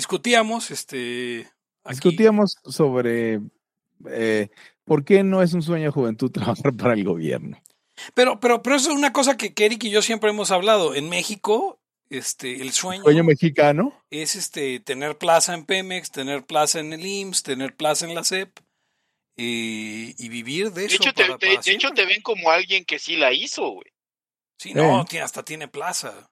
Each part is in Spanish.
discutíamos, este... aquí- Discutíamos sobre eh, por qué no es un sueño de juventud trabajar para el gobierno. Pero, pero, pero eso es una cosa que, que Eric y yo siempre hemos hablado. En México, este, el sueño, Sueño mexicano. es este tener plaza en Pemex, tener plaza en el IMSS, tener plaza en la SEP eh, y vivir de De eso. hecho, te, para- te- para de hecho, te ven como alguien que sí la hizo, güey. Sí, no, Eh. hasta tiene plaza.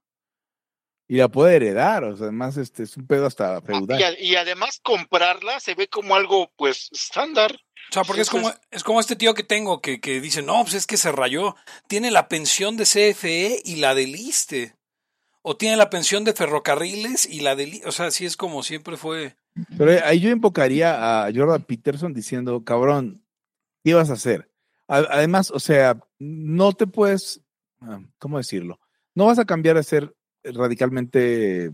Y la puede heredar, o sea, además este es un pedo hasta Ah, feudal. Y, a- y además comprarla se ve como algo, pues, estándar. O sea, porque es como, es como este tío que tengo que, que dice, no, pues es que se rayó. Tiene la pensión de CFE y la del ISTE. O tiene la pensión de ferrocarriles y la del... O sea, sí es como siempre fue. Pero ahí yo invocaría a Jordan Peterson diciendo, cabrón, ¿qué vas a hacer? Además, o sea, no te puedes, ah, ¿cómo decirlo? No vas a cambiar a ser radicalmente,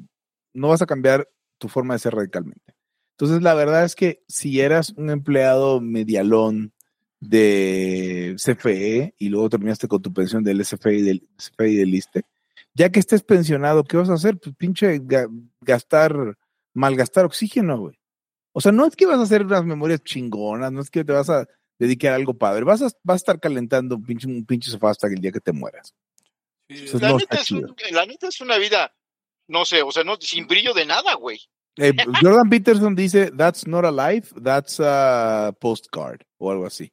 no vas a cambiar tu forma de ser radicalmente. Entonces, la verdad es que si eras un empleado medialón de CFE y luego terminaste con tu pensión del SFE y del, SFE y del ISTE, ya que estés pensionado, ¿qué vas a hacer? Pues pinche ga- gastar, malgastar oxígeno, güey. O sea, no es que vas a hacer unas memorias chingonas, no es que te vas a dedicar a algo padre, vas a, vas a estar calentando un pinche, un pinche sofá hasta el día que te mueras. La, no neta es un- chido. la neta es una vida, no sé, o sea, no, sin brillo de nada, güey. Eh, Jordan Peterson dice, that's not a life, that's a postcard, o algo así.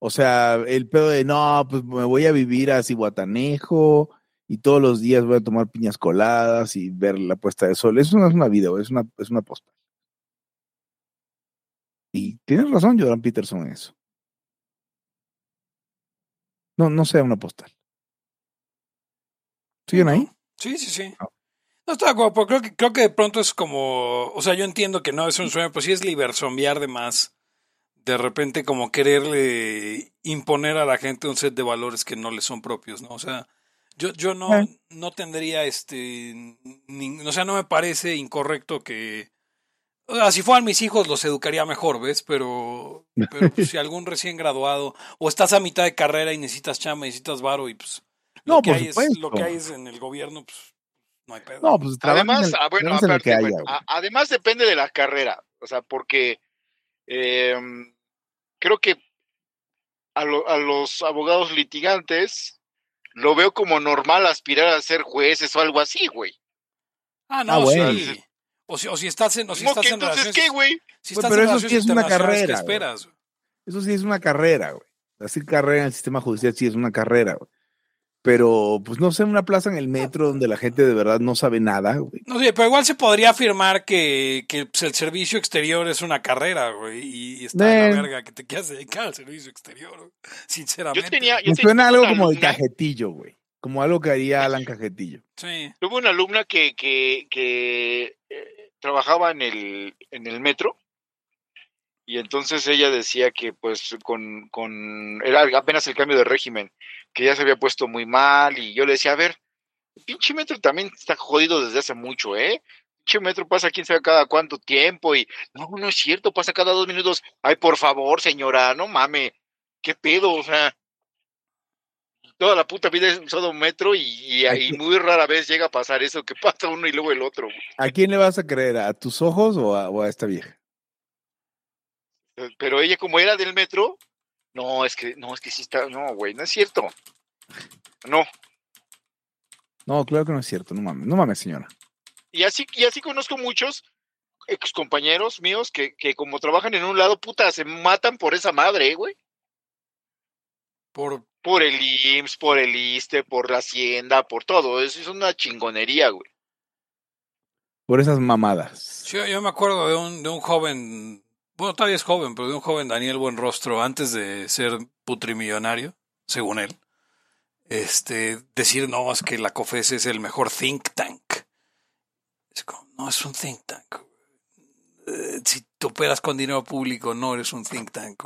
O sea, el pedo de, no, pues me voy a vivir a Cihuatanejo y todos los días voy a tomar piñas coladas y ver la puesta de sol. Eso no es una vida, güey, es una, es una postal. Y tienes razón Jordan Peterson en eso. No, no sea una postal. ¿Siguen ahí? Sí, sí, sí. Ah. No estoy de acuerdo, pero creo que, creo que de pronto es como, o sea, yo entiendo que no es un sueño, pero sí es liberzombiar de más. De repente como quererle imponer a la gente un set de valores que no le son propios, ¿no? O sea, yo, yo no, Eh. no tendría este, nin- o sea, no me parece incorrecto que, o sea, si fueran mis hijos los educaría mejor, ¿ves? Pero, pero pues, si algún recién graduado, o estás a mitad de carrera y necesitas chamba, necesitas varo y pues lo No, que por hay es, supuesto. lo que hay es en el gobierno, pues no hay pedo. No, pues Además, el- ah, bueno, aparte, haya, bueno, güey. a- además depende de la carrera, o sea, porque eh, creo que a, lo- a los abogados litigantes lo veo como normal aspirar a ser jueces o algo así, güey. Ah, no, Ah, bueno. sí. O si, o si estás en, o si ¿Cómo estás que en entonces relaciones, qué, güey? si estás pero en eso sí es una internacionales, ¿qué carrera, esperas? Eso sí es una carrera, güey. Hacer carrera en el sistema judicial sí es una carrera, güey. Pero, pues no sé, una plaza en el metro donde la gente de verdad no sabe nada, güey. No sé, pero igual se podría afirmar que, que pues, el servicio exterior es una carrera, güey, y está de Eh. la verga que te quieras dedicar al servicio exterior, güey, sinceramente. Yo tenía, yo Me suena algo como alumna- cajetillo, güey. Como algo que haría Alan Cajetillo. Sí. Tuve una alumna que, que, que eh, trabajaba en el, en el metro y entonces ella decía que pues con, con era apenas el cambio de régimen, que ya se había puesto muy mal y yo le decía, a ver, el pinche metro también está jodido desde hace mucho, ¿eh? Pinche metro pasa quién sabe cada cuánto tiempo y no, no es cierto, pasa cada dos minutos. Ay, por favor, señora, no mame, qué pedo, o sea, toda la puta vida usado un metro y, y, y muy rara vez llega a pasar eso que pasa uno y luego el otro. ¿A quién le vas a creer? ¿A tus ojos o a, o a esta vieja? Pero ella como era del metro, no, es que, no, es que sí está, no, güey, no es cierto. No. No, claro que no es cierto. No mames, no mames, señora. Y así, y así conozco muchos ex compañeros míos que, que como trabajan en un lado, puta, se matan por esa madre, ¿eh, güey. Por, Por el IMSS, por el ISTE, por la Hacienda, por todo. Eso es una chingonería, güey. Por esas mamadas. yo, yo me acuerdo de un, de un joven, bueno, todavía es joven, pero de un joven Daniel Buenrostro, antes de ser putrimillonario, según él, este, decir, no, es que la COFES es el mejor think tank. Es como, no es un think tank. Eh, si tú operas con dinero público, no eres un think tank.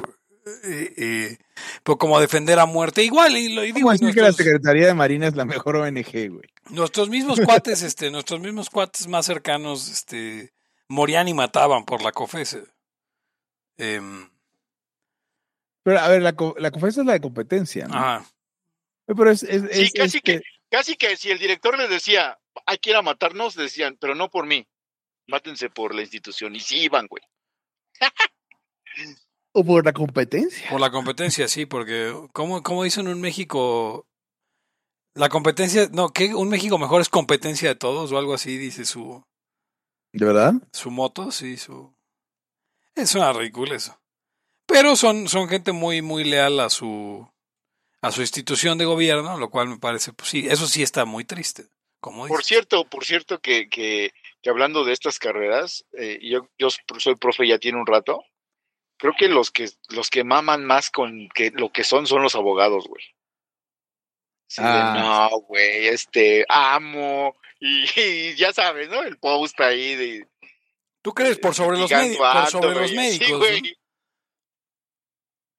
Eh, eh, pero como defender a muerte, igual, y lo y digo, ¿Cómo y decir que la nuestros- Secretaría de Marina es la mejor ONG, güey? Nuestros mismos cuates, este, nuestros mismos cuates más cercanos, este, morían y mataban por la COFESE. Em, Pero, a ver, la, la COFES es la de competencia, ¿no? ajá. Pero es... es, Sí, es- casi este- que, casi que si el director les decía, hay que ir a matarnos, decían, pero no por mí. mátense por la institución. Y sí iban, güey. O por la competencia. Por la competencia, sí, porque ¿cómo, cómo dicen un México? La competencia, no, que un México mejor es competencia de todos o algo así, dice su, ¿De verdad? su moto, sí, su... Es una ridícula eso. Pero son, son gente muy, muy leal a su, a su institución de gobierno, lo cual me parece, pues sí, eso sí está muy triste. Como Por cierto, por cierto que, que, que hablando de estas carreras, eh, yo, yo soy profe ya tiene un rato. Creo que los que los que maman más con que lo que son son los abogados, güey. Sí, Ah. no, güey, este, amo, y, y ya sabes, ¿no? El post ahí de... ¿Tú crees por sobre los, ligando médi- por ando, sobre los médicos? Sí, ¿no? güey.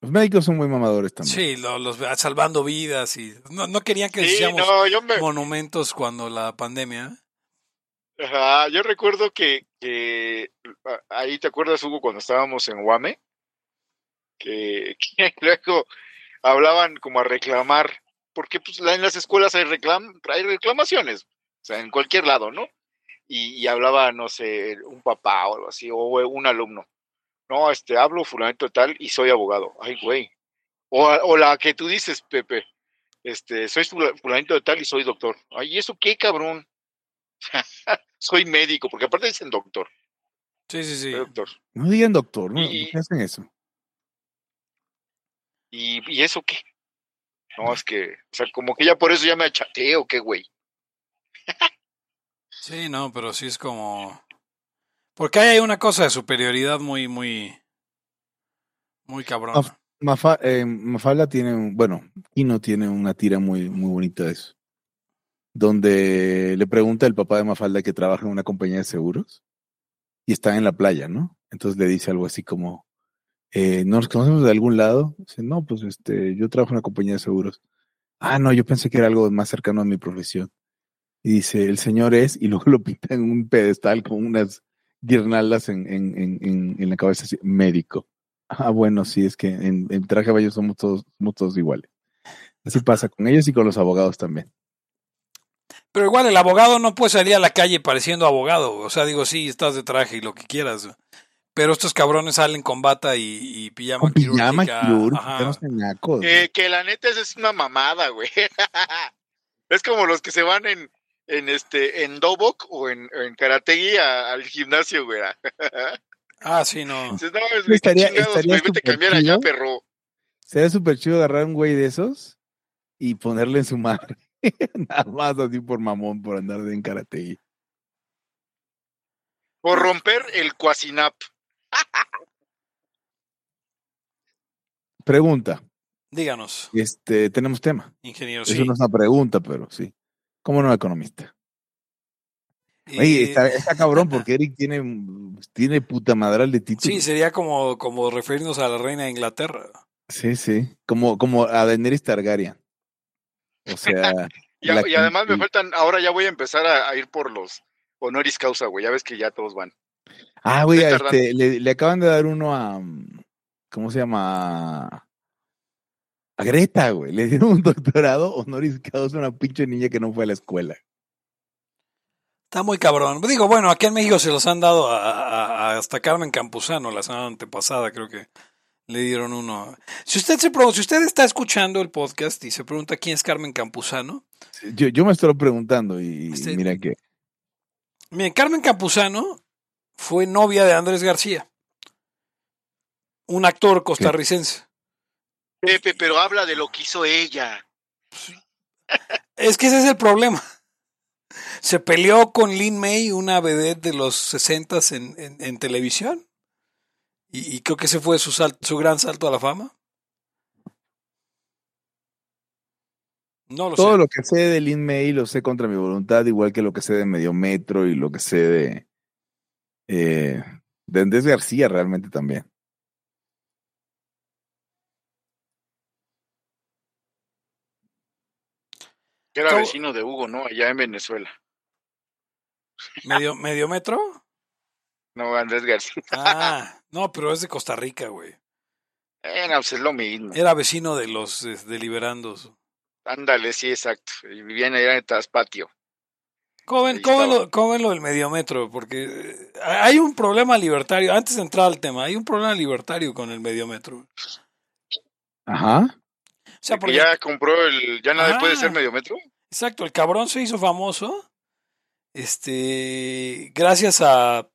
Los médicos son muy mamadores también. Sí, lo- los, salvando vidas y no, no querían que Sí, no, me, monumentos cuando la pandemia. Ajá, yo recuerdo que, que a- ahí te acuerdas, Hugo, cuando estábamos en Guame, que, que luego hablaban como a reclamar, porque pues la- en las escuelas hay, reclam, hay reclamaciones, o sea, en cualquier lado, ¿no? Y, y hablaba, no sé, un papá o algo así, o un alumno. No, este, hablo fulanito tal y soy abogado. Ay, güey. O, o la que tú dices, Pepe, este, soy fula- fulanito de tal y soy doctor. Ay, ¿y ¿eso qué, cabrón? soy médico, porque aparte dicen doctor, Sí, sí, sí. doctor. No digan doctor, ¿no? Y- ¿Por qué hacen eso? ¿Y, ¿Y eso qué? No, es que, o sea, como que ya por eso ya me achateo, qué güey. Sí, no, pero sí es como... Porque hay una cosa de superioridad muy, muy... Muy Mafa- eh, Mafalda tiene, un, bueno, Kino tiene una tira muy, muy bonita de eso. Donde le pregunta el papá de Mafalda que trabaja en una compañía de seguros y está en la playa, ¿no? Entonces le dice algo así como, eh, ¿nos conocemos de algún lado? Dice, no, pues este, yo trabajo en una compañía de seguros. Ah, no, yo pensé que era algo más cercano a mi profesión. Y dice, el señor es, y luego lo pinta en un pedestal con unas guirnaldas en, en, en, en, en la cabeza, así, médico. Ah, bueno, sí, es que en, en traje de baño somos todos, somos todos iguales. Así pasa con ellos y con los abogados también. Pero igual el abogado no puede salir a la calle pareciendo abogado. O sea, digo, sí, estás de traje y lo que quieras. Pero estos cabrones salen con bata y, y pijama Con pijama quirúrgica. quirúrgica. Que, que la neta es una mamada, güey. es como los que se van en, en este, en Dobok o en, en Karategui a- al gimnasio, güey. Ah, sí, no. Dices, Estaría- chingados, estaría güey, cambiar allá, chido. perro. Sería súper chido agarrar un güey de esos y ponerle en su madre. Nada más así por mamón, por andar de en karate. Por romper el cuasinap. Pregunta. Díganos, Este, tenemos tema. ingeniero. Eso Sí. no es una pregunta, pero sí. ¿Cómo no economista? Oye, está, está cabrón porque Eric tiene, tiene puta madral de título. sí, sería como, como referirnos a la reina de Inglaterra. Sí, sí. Como, como a Daenerys Targaryen. O sea, Y, a- además me faltan, ahora ya voy a empezar a, a ir por los honoris causa, güey. Ya ves que ya todos van. ah, güey, este, le, le acaban de dar uno a, mm, ¿cómo se llama? A Greta, güey. Le dieron un doctorado honoris causa a una pinche niña que no fue a la escuela. Está muy cabrón. Digo, bueno, aquí en México se los han dado a, a- a- hasta Carmen Campuzano la semana antepasada, creo que le dieron uno. Si usted se si usted está escuchando el podcast y se pregunta quién es Carmen Campuzano, Yo, yo me estoy preguntando y Este- mira que miren, Carmen Campuzano fue novia de Andrés García, un actor costarricense. Pepe, pero habla de lo que hizo ella. Es que ese es el problema. Se peleó con Lin May, una vedette de los 60 en, en, en televisión. Y, y creo que ese fue su, sal- su gran salto a la fama. No lo todo sé. lo que sé de Lin May lo sé contra mi voluntad, igual que lo que sé de Mediometro y lo que sé de, eh, de Andrés García realmente también. Que era ¿Cómo? vecino de Hugo, ¿no? Allá en Venezuela. ¿Medio, ¿Medio metro? No, Andrés García. Ah, no, pero es de Costa Rica, güey. Eh, no, pues es lo mismo. Era vecino de los eh, deliberandos. Ándale, sí, exacto. Y vivían allá en Taspatio. ¿Cómo ven, Ahí cómo ven estaba. lo, cómo ven lo del mediometro? Porque eh, hay un problema libertario, antes de entrar al tema, hay un problema libertario con el mediometro. Ajá. O sea, Que porque, ya compró el. Ya nadie Ah. puede ser medio metro. exacto, el cabrón se hizo famoso, este, gracias a,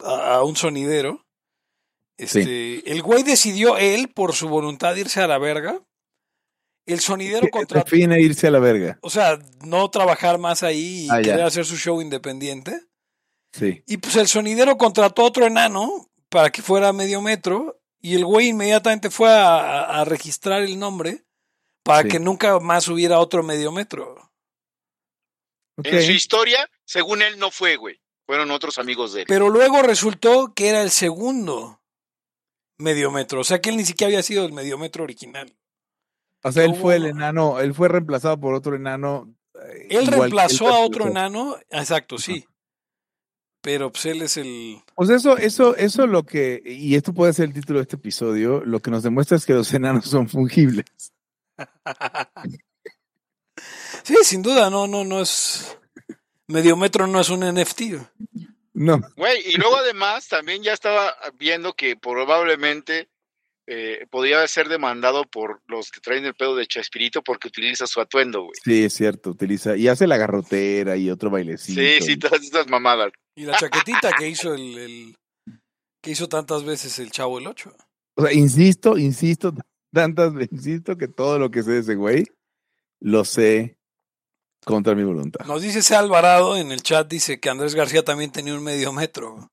a, un sonidero. Este, el güey decidió él, por su voluntad, irse a la verga. El sonidero contrató, Define irse a la verga. o sea, no trabajar más ahí y Ah, ya. querer hacer su show independiente. Sí. Y pues el sonidero contrató a otro enano para que fuera medio metro y el güey inmediatamente fue a, a- a registrar el nombre para Sí. que nunca más hubiera otro medio metro. En su historia, según él, no fue, güey. Fueron otros amigos de él. Pero luego resultó que era el segundo medio metro, o sea que él ni siquiera había sido el medio metro original. O sea, él hubo- fue el enano, él fue reemplazado por otro enano. eh, Él reemplazó él a otro enano, exacto, sí. Pero pues él es el... Pues eso, eso, eso lo que, y esto puede ser el título de este episodio, lo que nos demuestra es que los enanos son fungibles. Sí, sin duda, no, no, no es... Medio metro no es un NFT. No, Güey, y luego además también ya estaba viendo que probablemente eh, podía ser demandado por los que traen el pedo de Chespirito porque utiliza su atuendo, güey. sí, es cierto, utiliza, y hace la garrotera y otro bailecito. Sí, sí, todas estas mamadas. Y la chaquetita que hizo el, el- que hizo tantas veces el Chavo el 8. O sea, insisto, insisto, tantas veces, insisto que todo lo que sé de ese güey, lo sé contra mi voluntad. Nos dice ese Alvarado en el chat, dice que Andrés García también tenía un medio metro.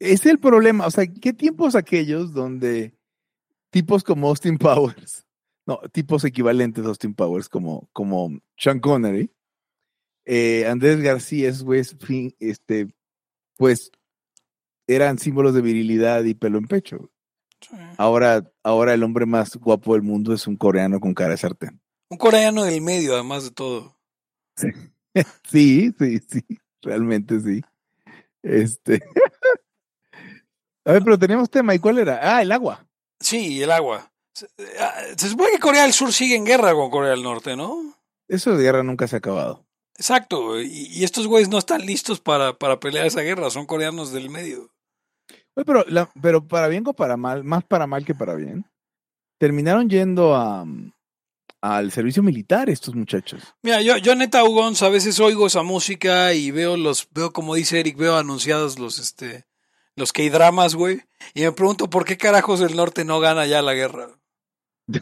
Es el problema, o sea, ¿qué tiempos aquellos donde tipos como Austin Powers, no, tipos equivalentes a Austin Powers como, como Sean Connery, eh, Andrés García, esos güeyes, este, pues, eran símbolos de virilidad y pelo en pecho. Ahora, ahora el hombre más guapo del mundo es un coreano con cara de sartén. Un coreano del medio, además de todo. Sí, sí, sí, realmente sí. Este. A ver, pero teníamos tema, ¿y cuál era? Ah, el agua. Sí, el agua. Se, ah, se supone que Corea del Sur sigue en guerra con Corea del Norte, ¿no? Eso de guerra nunca se ha acabado. Exacto. Y, y estos güeyes no están listos para, para pelear esa guerra. Son coreanos del medio. Oye, pero, la- pero para bien o para mal, más para mal que para bien, terminaron yendo a, al servicio militar estos muchachos. Mira, yo, yo neta, Ugons, a veces oigo esa música y veo los, veo como dice Eric, veo anunciados los, este, los K-dramas, güey, y me pregunto por qué carajos el norte no gana ya la guerra.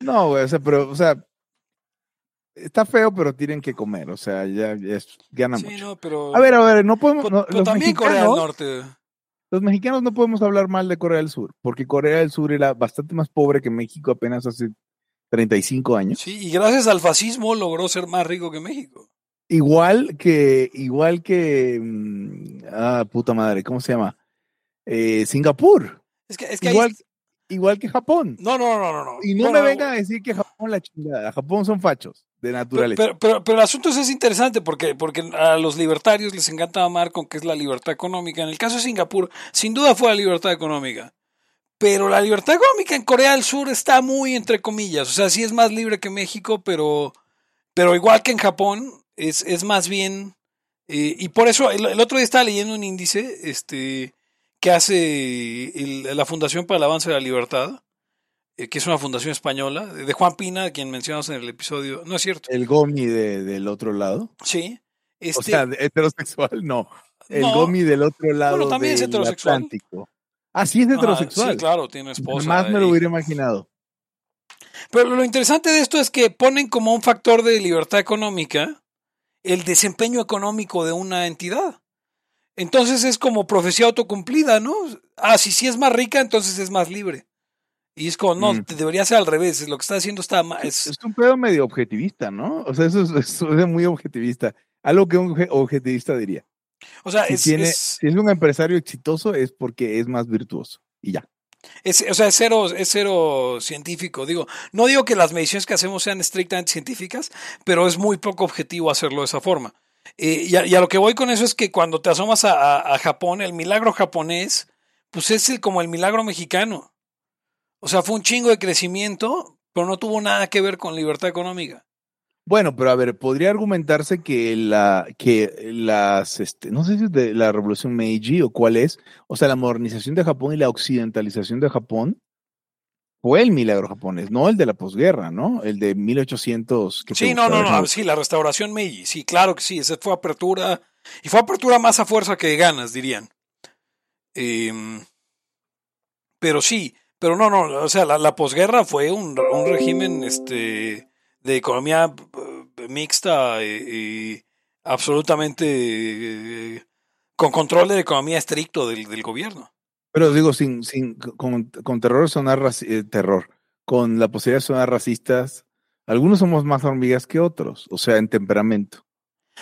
No, güey, o sea, pero, o sea, está feo, pero tienen que comer, o sea, ya, ya es, gana Sí, mucho. no, pero, A ver, a ver, no podemos, pero- no, pero los, también Corea del Norte. los mexicanos no podemos hablar mal de Corea del Sur, porque Corea del Sur era bastante más pobre que México apenas hace 35 años. Sí, y gracias al fascismo logró ser más rico que México. Igual que, igual que, mm, ah, puta madre, ¿cómo se llama? Eh, Singapur, Es que, es que ahí- igual, igual que Japón. no, no, no, no, no. Y no Bueno, me vengan a decir que Japón la chingada, Japón son fachos de Pero, naturaleza. pero, pero, pero el asunto es, es interesante porque, porque a los libertarios les encanta amar con que es la libertad económica. En el caso de Singapur, sin duda fue la libertad económica. Pero la libertad económica en Corea del Sur está muy entre comillas. O sea, sí es más libre que México, pero, pero igual que en Japón, es, es más bien. eh, y por eso, el, el otro día estaba leyendo un índice este, que hace el- la Fundación para el Avance de la Libertad, que es una fundación española, de Juan Pina, quien mencionamos en el episodio. No es cierto. El gomi de- del otro lado. Sí. Este, O sea, heterosexual, no. El no, gomi del otro lado Bueno, también es heterosexual. Atlántico. Ah, sí es heterosexual. sí, claro, tiene esposa. Más me lo y- hubiera imaginado. Pero lo interesante de esto es que ponen como un factor de libertad económica el desempeño económico de una entidad. Entonces es como profecía autocumplida, ¿no? Ah, si sí es más rica, entonces es más libre. Y es como, no, Mm. debería ser al revés. Lo que está haciendo está mal. Es, Es un pedo medio objetivista, ¿no? O sea, eso es, eso es muy objetivista. Algo que un obje- objetivista diría. o sea, Si, es, tiene, es- si es un empresario exitoso es porque es más virtuoso. Y ya. Es, o sea, es cero, es cero científico. Digo, no digo que las mediciones que hacemos sean estrictamente científicas, pero es muy poco objetivo hacerlo de esa forma. Eh, y, a, y a lo que voy con eso es que cuando te asomas a, a- a Japón, el milagro japonés, pues es el, como el milagro mexicano. O sea, fue un chingo de crecimiento, pero no tuvo nada que ver con libertad económica. Bueno, pero a ver, podría argumentarse que la, que las, este, no sé si es de la revolución Meiji o cuál es, o sea, la modernización de Japón y la occidentalización de Japón fue el milagro japonés, no el de la posguerra, ¿no? El de 1800. que Sí, no, no, no, sí, la restauración Meiji, sí, claro que sí, esa fue apertura, y fue apertura más a fuerza que ganas, dirían. Em, pero sí, pero no, no, o sea, la, posguerra fue un, un régimen este, de economía eh, mixta y, absolutamente eh, con control de la economía estricto del, del gobierno. Pero digo, sin, sin, con, con terror sonar eh, terror, con la posibilidad de sonar racistas, algunos somos más hormigas que otros, o sea, en temperamento.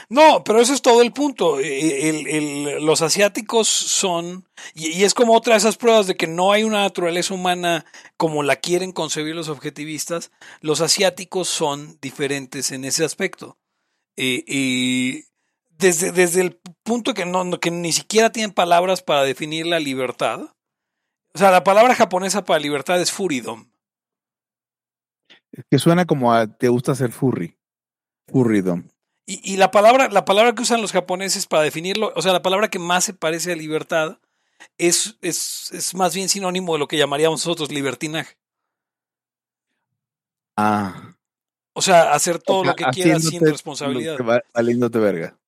No, pero ese es todo el punto. El- el- los asiáticos son, y, es como otra de esas pruebas de que no hay una naturaleza humana como la quieren concebir los objetivistas. Los asiáticos son diferentes en ese aspecto. Eh, y desde, desde el punto que, no, que ni siquiera tienen palabras para definir la libertad. O sea, la palabra japonesa para libertad es furidom. Que suena como a te gusta ser furry. Furrydom. Y, y la palabra, la palabra que usan los japoneses para definirlo, o sea, la palabra que más se parece a libertad es, es, es más bien sinónimo de lo que llamaríamos nosotros libertinaje. Ah. O sea, hacer todo o sea, lo que quieras sin responsabilidad. Valiéndote verga.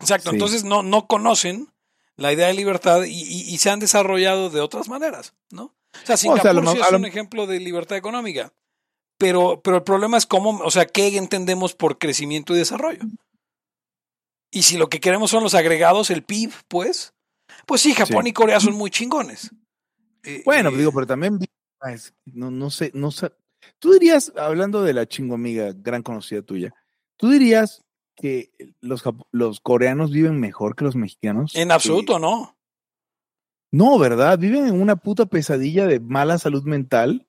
Exacto, sí. entonces no, no conocen la idea de libertad y, y- y se han desarrollado de otras maneras, ¿no? O sea, Singapur sea, a lo sí es lo- un ejemplo de libertad económica, pero, pero el problema es cómo, o sea, qué entendemos por crecimiento y desarrollo. Y si lo que queremos son los agregados, el PIB, pues, pues sí, Japón Sí. y Corea son muy chingones. Eh, Bueno, eh, digo, pero también ah, no, no sé, no sé. Tú dirías, hablando de la chingo amiga, gran conocida tuya, tú dirías que los, los coreanos viven mejor que los mexicanos. en Eh, absoluto, no. no, ¿verdad? Viven en una puta pesadilla de mala salud mental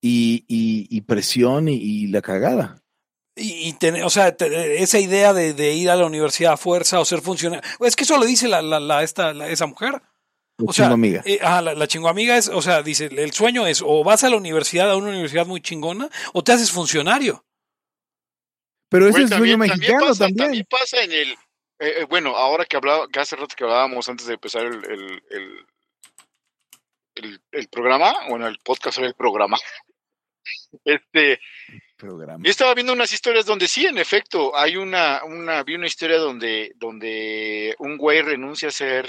y, y- y presión y, y la cagada. Y, y tener, o sea, te- esa idea de, de ir a la universidad a fuerza o ser funcionario. Es que eso lo dice la, la, la- esta, la- esa mujer. La O sea, chingo amiga. eh, ajá, la, la chingoamiga es, o sea, dice, el sueño es o vas a la universidad, a una universidad muy chingona, o te haces funcionario. Pero ese es sueño mexicano pasa, también. pasa en el. eh, eh, bueno, ahora que hablaba, que hace rato que hablábamos antes de empezar el, el, el, el- el programa, bueno, el podcast era el programa. Este, Programa. yo estaba viendo unas historias donde sí, en efecto, hay una, una, vi una historia donde, donde un güey renuncia a ser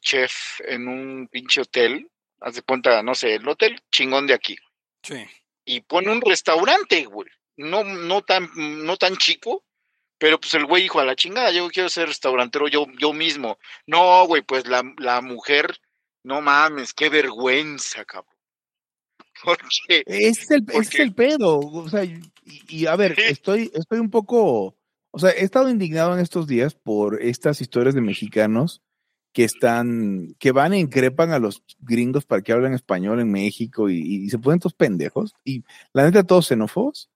chef en un pinche hotel, haz de cuenta, no sé, el hotel chingón de aquí, Sí. y pone un restaurante, güey. No, no tan, no tan chico, pero pues el güey dijo a la chingada, yo quiero ser restaurantero yo, yo mismo. No, güey, pues la, la mujer, no mames, qué vergüenza, cabrón. Porque, Ese es el, es el pedo. O sea, y, y a ver, estoy, estoy un poco. O sea, he estado indignado en estos días por estas historias de mexicanos que están, que van e increpan a los gringos para que hablen español en México y, y se ponen todos pendejos. Y la neta, todos xenófobos.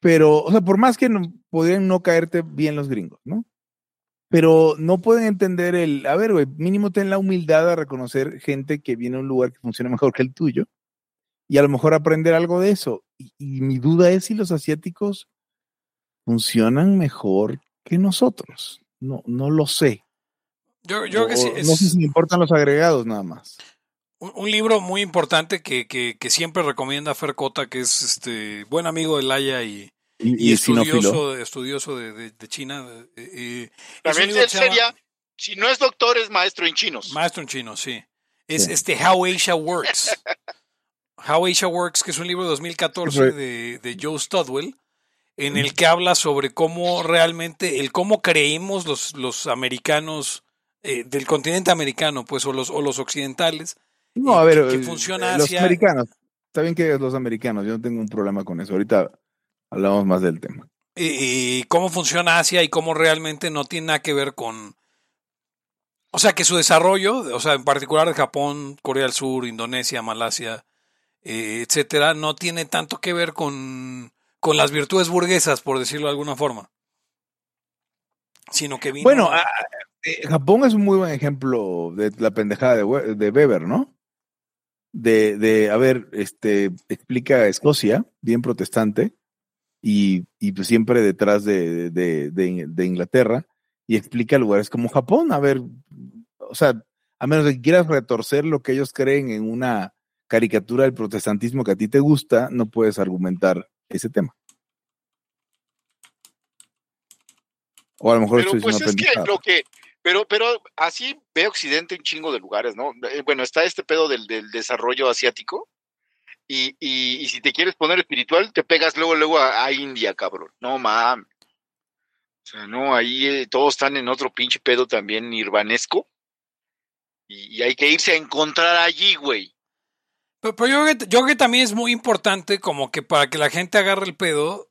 Pero, o sea, por más que no, podrían no caerte bien los gringos, ¿no? Pero no pueden entender el, a ver, güey, mínimo ten la humildad a reconocer gente que viene a un lugar que funciona mejor que el tuyo y a lo mejor aprender algo de eso. Y, y mi duda es si los asiáticos funcionan mejor que nosotros. No, no lo sé. Yo, yo creo que sí, O es No sé si me importan los agregados nada más. un, un libro muy importante que, que, que siempre recomienda Fer Cota, que es este buen amigo de Laia y, Y, y y sinófilo. estudioso, estudioso de, de- de China. eh, eh, también él sería, si no es doctor, es maestro en chinos. Maestro en chino, sí. Es Sí. este How Asia Works. How Asia Works, que es un libro de 2014 Re- de, de Joe Studwell, en el que habla sobre cómo realmente, el cómo creemos los, los americanos eh, del continente americano, pues, o los, o los occidentales. No, a ver, que eh, funciona los hacia- americanos. Está bien que los americanos, yo no tengo un problema con eso. Ahorita hablamos más del tema. y cómo funciona Asia y cómo realmente no tiene nada que ver con... O sea, que su desarrollo, o sea, en particular de Japón, Corea del Sur, Indonesia, Malasia, eh, etcétera, no tiene tanto que ver con, con las virtudes burguesas, por decirlo de alguna forma. Sino que vino... Bueno, ah, eh, Japón es un muy buen ejemplo de la pendejada de, de Weber, ¿no? De, de, a ver, este, explica Escocia, bien protestante, y, y pues siempre detrás de, de, de, de Inglaterra y explica lugares como Japón. A ver, o sea, a menos de que quieras retorcer lo que ellos creen en una caricatura del protestantismo que a ti te gusta, no puedes argumentar ese tema. O a lo mejor Pero estoy pues es que lo que, pero, pero así ve Occidente en chingo de lugares, ¿no? Eh, Bueno, está este pedo del, del desarrollo asiático. Y, y, y si te quieres poner espiritual, te pegas luego, luego a, a India, cabrón. No mames. O sea, no, ahí eh, todos están en otro pinche pedo también nirvanesco. Y, y hay que irse a encontrar allí, güey. Pero, pero yo, yo creo que también es muy importante como que para que la gente agarre el pedo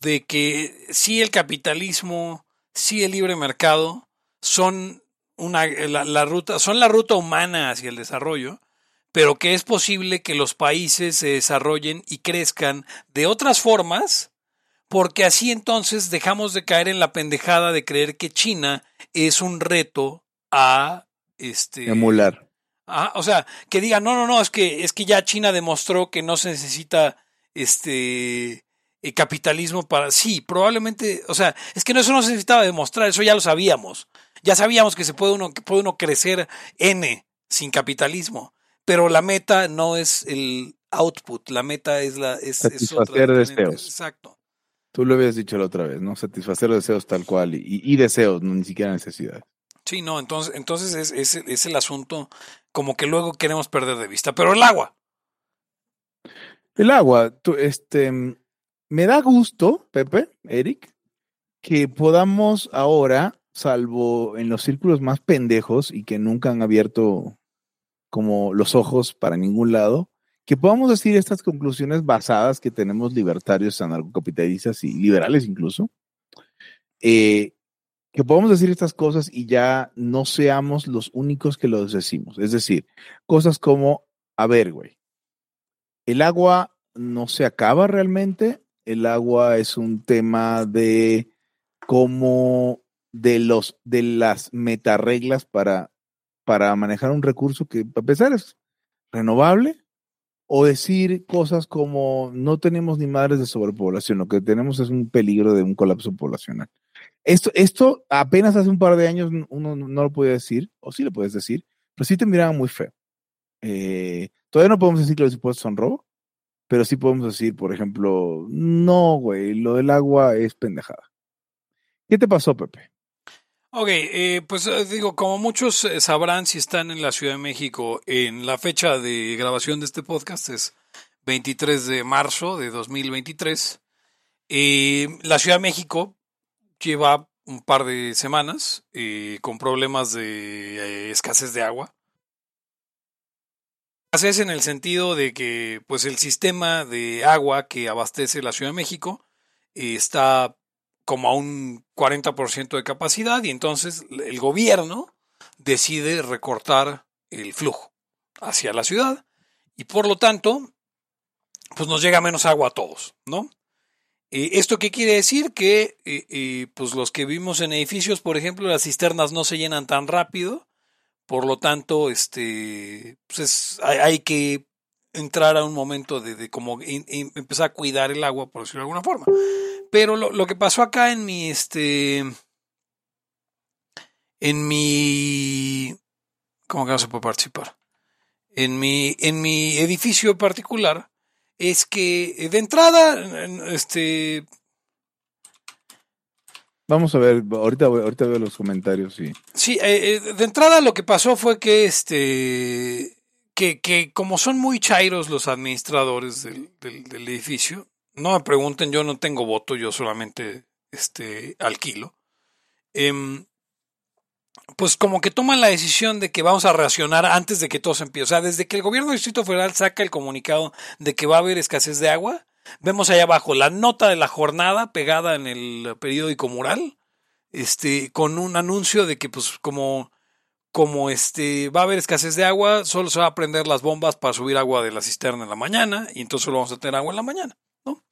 de que sí el capitalismo, sí el libre mercado son una la, la ruta, son la ruta humana hacia el desarrollo, pero que es posible que los países se desarrollen y crezcan de otras formas, porque así entonces dejamos de caer en la pendejada de creer que China es un reto a este Emular. Ah, o sea, que diga, no, no, no, es que, es que ya China demostró que no se necesita este eh, capitalismo para. Sí, probablemente, o sea, es que no, eso no se necesitaba demostrar, eso ya lo sabíamos. Ya sabíamos que se puede uno, que puede uno crecer N sin capitalismo. Pero la meta no es el output, la meta es la es, es otra Satisfacer diferente. deseos. Exacto. Tú lo habías dicho la otra vez, ¿no? Satisfacer deseos tal cual y, y deseos, no ni siquiera necesidades. Sí, no, entonces, entonces es, es, es el asunto como que luego queremos perder de vista. Pero el agua, El agua, este, me da gusto, Pepe, Eric, que podamos ahora, salvo en los círculos más pendejos y que nunca han abierto como los ojos para ningún lado, que podamos decir estas conclusiones basadas que tenemos libertarios, anarcocapitalistas y liberales incluso, eh, que podamos decir estas cosas y ya no seamos los únicos que los decimos. Es decir, cosas como, a ver, güey, el agua no se acaba realmente. El agua es un tema de cómo de los de las metarreglas para, para manejar un recurso que a pesar es renovable. O decir cosas como no tenemos ni madres de sobrepoblación, lo que tenemos es un peligro de un colapso poblacional. Esto, esto apenas hace un par de años uno no lo podía decir, o sí lo puedes decir, pero sí te miraban muy feo. Eh, todavía no podemos decir que los impuestos son robo, pero sí podemos decir, por ejemplo, no, güey, lo del agua es pendejada. ¿Qué te pasó, Pepe? Ok, eh, pues eh, digo, como muchos sabrán si están en la Ciudad de México, en la fecha de grabación de este podcast es 23 de marzo de 2023. Eh, la Ciudad de México lleva un par de semanas eh, con problemas de eh, escasez de agua. Escasez en el sentido de que pues el sistema de agua que abastece la Ciudad de México eh, está como a un 40% de capacidad y entonces el gobierno decide recortar el flujo hacia la ciudad y por lo tanto pues nos llega menos agua a todos, ¿no? Eh, ¿Esto qué quiere decir? Que eh, eh, pues los que vivimos en edificios, por ejemplo, las cisternas no se llenan tan rápido, por lo tanto, este, pues es- hay, que entrar a un momento de, de como empezar a cuidar el agua, por decirlo de alguna forma. Pero lo, lo que pasó acá en mi, este, en mi, ¿cómo que no se puede participar? En mi, en mi edificio particular, es que eh, de entrada, en- este, Vamos a ver, ahorita, ahorita veo los comentarios y Sí, eh, eh, de entrada lo que pasó fue que este que, que como son muy chairos los administradores del, del- del edificio, no me pregunten, yo no tengo voto, yo solamente este alquilo. em, pues como que toman la decisión de que vamos a reaccionar antes de que todo se empiece. O sea, desde que el gobierno del Distrito Federal saca el comunicado de que va a haber escasez de agua, vemos allá abajo la nota de la jornada pegada en el periódico mural, este, con un anuncio de que pues como, como este, va a haber escasez de agua, solo se va a prender las bombas para subir agua de la cisterna en la mañana, y entonces solo vamos a tener agua en la mañana, ¿no?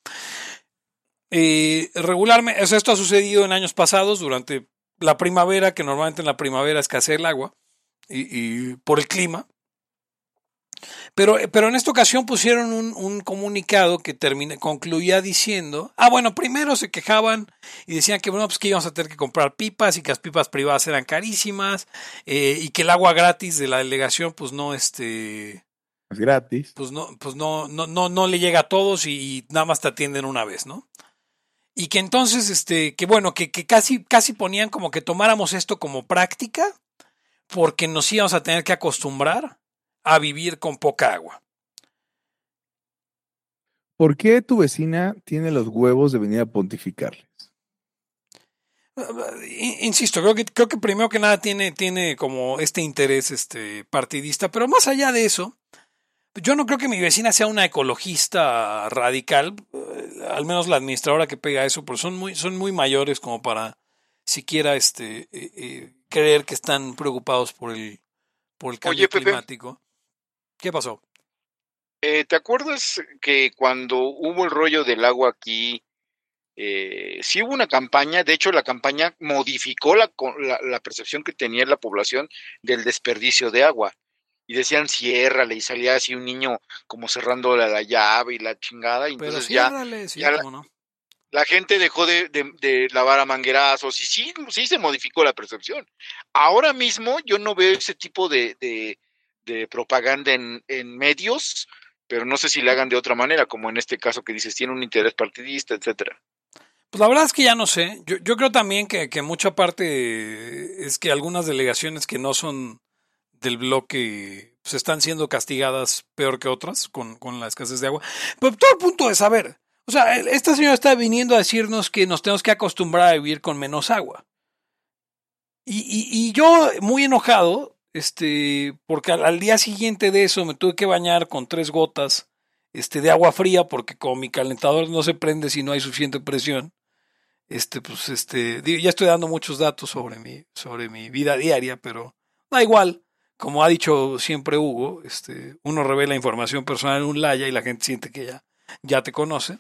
Eh, regularmente, esto ha sucedido en años pasados, durante la primavera, que normalmente en la primavera escasea el agua, y, y por el clima. Pero, pero en esta ocasión pusieron un, un comunicado que termina, concluía diciendo, ah, bueno, primero se quejaban y decían que, bueno, pues que íbamos a tener que comprar pipas y que las pipas privadas eran carísimas eh, y que el agua gratis de la delegación, pues no, este... Es gratis. Pues no, pues no, no, no, no le llega a todos y, y nada más te atienden una vez, ¿no? Y que entonces, este, que bueno, que, que casi, casi ponían como que tomáramos esto como práctica porque nos íbamos a tener que acostumbrar a vivir con poca agua. ¿Por qué tu vecina tiene los huevos de venir a pontificarles? Insisto, creo que, creo que primero que nada tiene, tiene como este interés este, partidista, pero más allá de eso, yo no creo que mi vecina sea una ecologista radical, eh, al menos la administradora que pega eso, pero son muy, son muy mayores como para siquiera este, eh, eh, creer que están preocupados por el, por el cambio Oye, Pepe. climático. ¿Qué pasó? Eh, ¿Te acuerdas que cuando hubo el rollo del agua aquí, eh, sí hubo una campaña? De hecho, la campaña modificó la, la, la percepción que tenía la población del desperdicio de agua. Y decían, ciérrale, y salía así un niño como cerrando la, la llave y la chingada. Y Pero entonces ya sí, ya la- no. la gente dejó de, de- de lavar a manguerazos y sí, sí se modificó la percepción. Ahora mismo yo no veo ese tipo de, de- de propaganda en, en medios, pero no sé si le hagan de otra manera, como en este caso que dices, tiene un interés partidista, etcétera. Pues la verdad es que ya no sé. Yo, yo creo también que, que mucha parte es que algunas delegaciones que no son del bloque pues están siendo castigadas peor que otras con, con la escasez de agua. Pero todo el punto es saber. O sea, el- esta señora está viniendo a decirnos que nos tenemos que acostumbrar a vivir con menos agua. Y, y, yo, muy enojado, este, porque al, al día siguiente de eso me tuve que bañar con tres gotas este, de agua fría, porque como mi calentador no se prende si no hay suficiente presión, este, pues, este, ya estoy dando muchos datos sobre mi, sobre mi vida diaria, pero da igual. Como ha dicho siempre Hugo, este, uno revela información personal en un laya y la gente siente que ya, ya te conoce.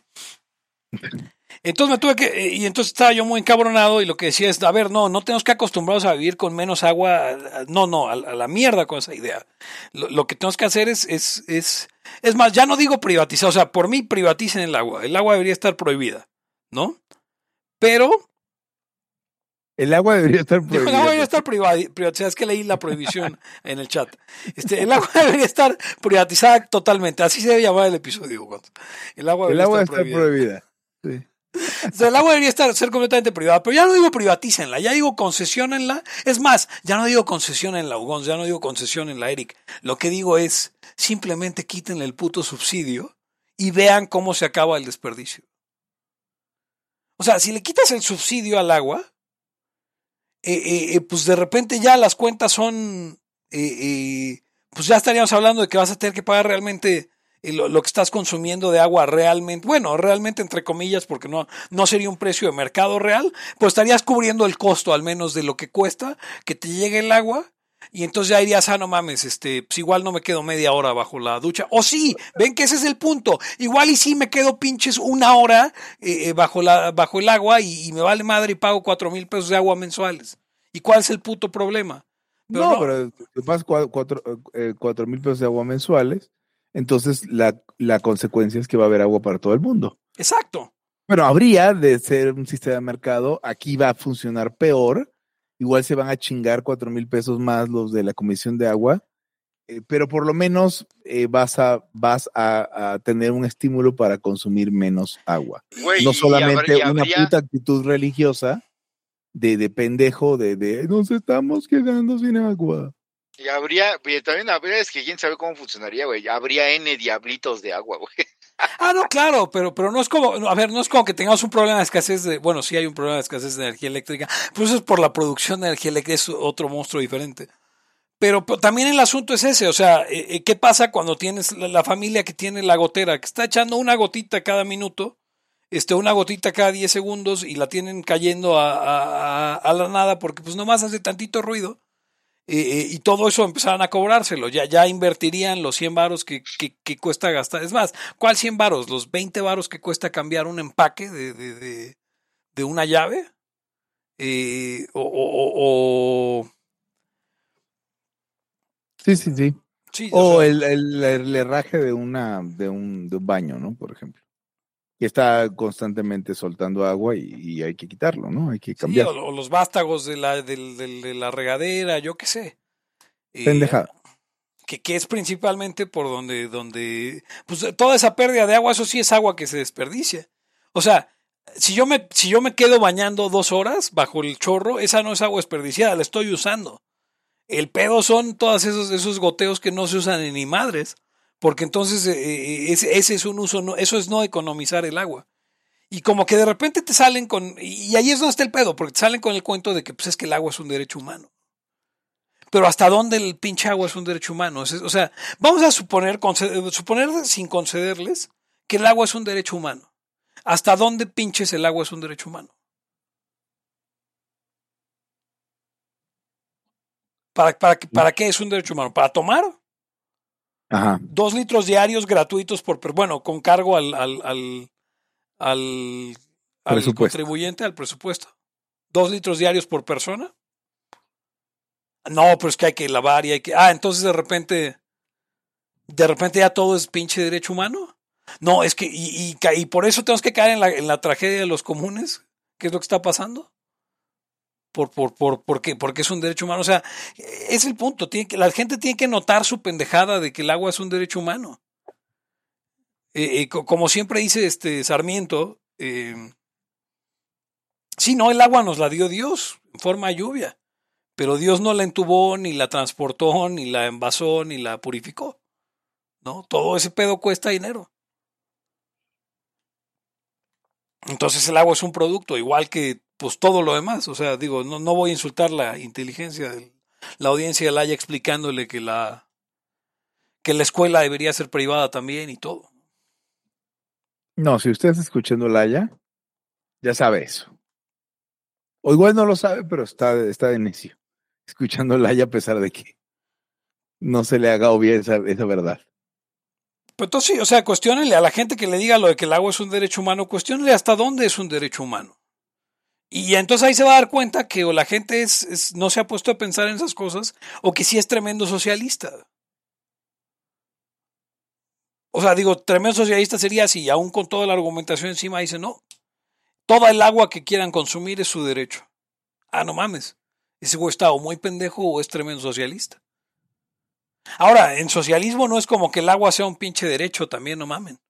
Entonces me tuve que, eh, y entonces estaba yo muy encabronado y lo que decía es, a ver, no, no tenemos que acostumbrarnos a vivir con menos agua, no, no, a, a la mierda con esa idea. Lo, lo que tenemos que hacer es, es, es, es más, ya no digo privatizar, o sea, por mí privaticen el agua, el agua debería estar prohibida, ¿no? Pero El agua debería estar prohibida. el agua debería estar priva- privatizada. Es que leí la prohibición en el chat. Este, el agua debería estar privatizada totalmente. Así se debe llamar el episodio. El agua El debería agua estar está prohibida. prohibida. Sí. O sea, el agua debería estar, ser completamente privada. Pero ya no digo privatícenla, ya digo concesionenla. Es más, ya no digo concesión en la Ugons, ya no digo concesión en la Eric. Lo que digo es, simplemente quítenle el puto subsidio y vean cómo se acaba el desperdicio. O sea, si le quitas el subsidio al agua, eh, eh, eh, pues de repente ya las cuentas son, eh, eh, pues ya estaríamos hablando de que vas a tener que pagar realmente lo, lo que estás consumiendo de agua realmente, bueno, realmente entre comillas, porque no, no sería un precio de mercado real, pues estarías cubriendo el costo al menos de lo que cuesta que te llegue el agua. Y entonces ya dirías, ah, no mames, este, pues igual no me quedo media hora bajo la ducha. O sí, ven que ese es el punto. Igual y sí me quedo pinches una hora eh, eh, bajo, la, bajo el agua y, y me vale madre y pago cuatro mil pesos de agua mensuales. ¿Y cuál es el puto problema? Pero no, no. pero cuatro, eh, cuatro mil pesos de agua mensuales, entonces la, la consecuencia es que va a haber agua para todo el mundo. Exacto. Bueno, habría de ser un sistema de mercado, aquí va a funcionar peor, igual se van a chingar cuatro mil pesos más los de la Comisión de Agua, eh, pero por lo menos eh, vas, a, vas a, a tener un estímulo para consumir menos agua. No solamente habría- una habría- puta actitud religiosa de, de pendejo, de, de nos estamos quedando sin agua. Y habría, también habría, es que quién sabe cómo funcionaría, güey. Habría N diablitos de agua, güey. Ah, no, claro, pero, pero no es como, a ver, no es como que tengamos un problema de escasez de, bueno, sí hay un problema de escasez de energía eléctrica, eso es por la producción de energía eléctrica, es otro monstruo diferente. Pero, pero también el asunto es ese, o sea, eh, eh, ¿qué pasa cuando tienes la, familia que tiene la gotera, que está echando una gotita cada minuto, este, una gotita cada 10 segundos y la tienen cayendo a- a- a la nada porque pues nomás hace tantito ruido? Eh, eh, y todo eso empezaran a cobrárselo. Ya, ya invertirían los 100 varos que, que, que cuesta gastar. Es más, ¿cuál 100 varos? ¿Los 20 varos que cuesta cambiar un empaque de, de, de, de una llave? Eh, o, o- o- o- Sí, sí, sí. Sí, O sea, el, el, el herraje de, una, de, un, de un baño, ¿no? Por ejemplo. Que está constantemente soltando agua y, y hay que quitarlo, ¿no? Hay que sí, cambiar. o, o los vástagos de la, del- del- de la regadera, yo qué sé. Eh, Pendejada. que, que es principalmente por donde, donde, pues toda esa pérdida de agua, eso sí es agua que se desperdicia. O sea, si yo me, si yo me quedo bañando dos horas bajo el chorro, esa no es agua desperdiciada, la estoy usando. El pedo son todos esos, esos goteos que no se usan en ni madres, porque entonces eh, eh, ese, es un uso, no, eso es no economizar el agua. Y como que de repente te salen con, y ahí es donde está el pedo, porque te salen con el cuento de que pues es que el agua es un derecho humano. Pero ¿hasta dónde el pinche agua es un derecho humano? O sea, vamos a suponer, conceder- suponer sin concederles que el agua es un derecho humano. ¿Hasta dónde pinches el agua es un derecho humano? ¿Para, para, ¿Para qué es un derecho humano? ¿Para tomar? Ajá. Dos litros diarios gratuitos por, bueno, con cargo al, al, al, al, al contribuyente, al presupuesto. Dos litros diarios por persona. No, pero es que hay que lavar y hay que. Ah, entonces de repente. De repente ya todo es pinche derecho humano. No, es que. Y, y, y por eso tenemos que caer en la, en la tragedia de los comunes. ¿Qué es lo que está pasando? Por, por, por, ¿por qué? Porque es un derecho humano. O sea, es el punto. Tiene que, la gente tiene que notar su pendejada de que el agua es un derecho humano. Eh, eh, co- como siempre dice este Sarmiento, eh, sí, no, el agua nos la dio Dios en forma de lluvia, pero Dios no la entubó, ni la transportó, ni la envasó, ni la purificó. ¿No? Todo ese pedo cuesta dinero. Entonces el agua es un producto, igual que pues todo lo demás. O sea, digo, no, no voy a insultar la inteligencia de la audiencia de la haya explicándole que la que la escuela debería ser privada también y todo. No, si usted está escuchando Laya, ya sabe eso. O igual no lo sabe, pero está, está de necio. Escuchando Laya a pesar de que no se le haga obvia esa, esa verdad. Pero entonces sí, o sea, cuestionenle a la gente que le diga lo de que el agua es un derecho humano, cuestionenle hasta dónde es un derecho humano. Y entonces ahí se va a dar cuenta que o la gente es, no se ha puesto a pensar en esas cosas, o que sí es tremendo socialista. O sea, digo, tremendo socialista sería si aún con toda la argumentación encima dice, no, toda el agua que quieran consumir es su derecho. Ah, no mames. Ese güey está o muy pendejo o es tremendo socialista. Ahora, en socialismo no es como que el agua sea un pinche derecho también, no mamen.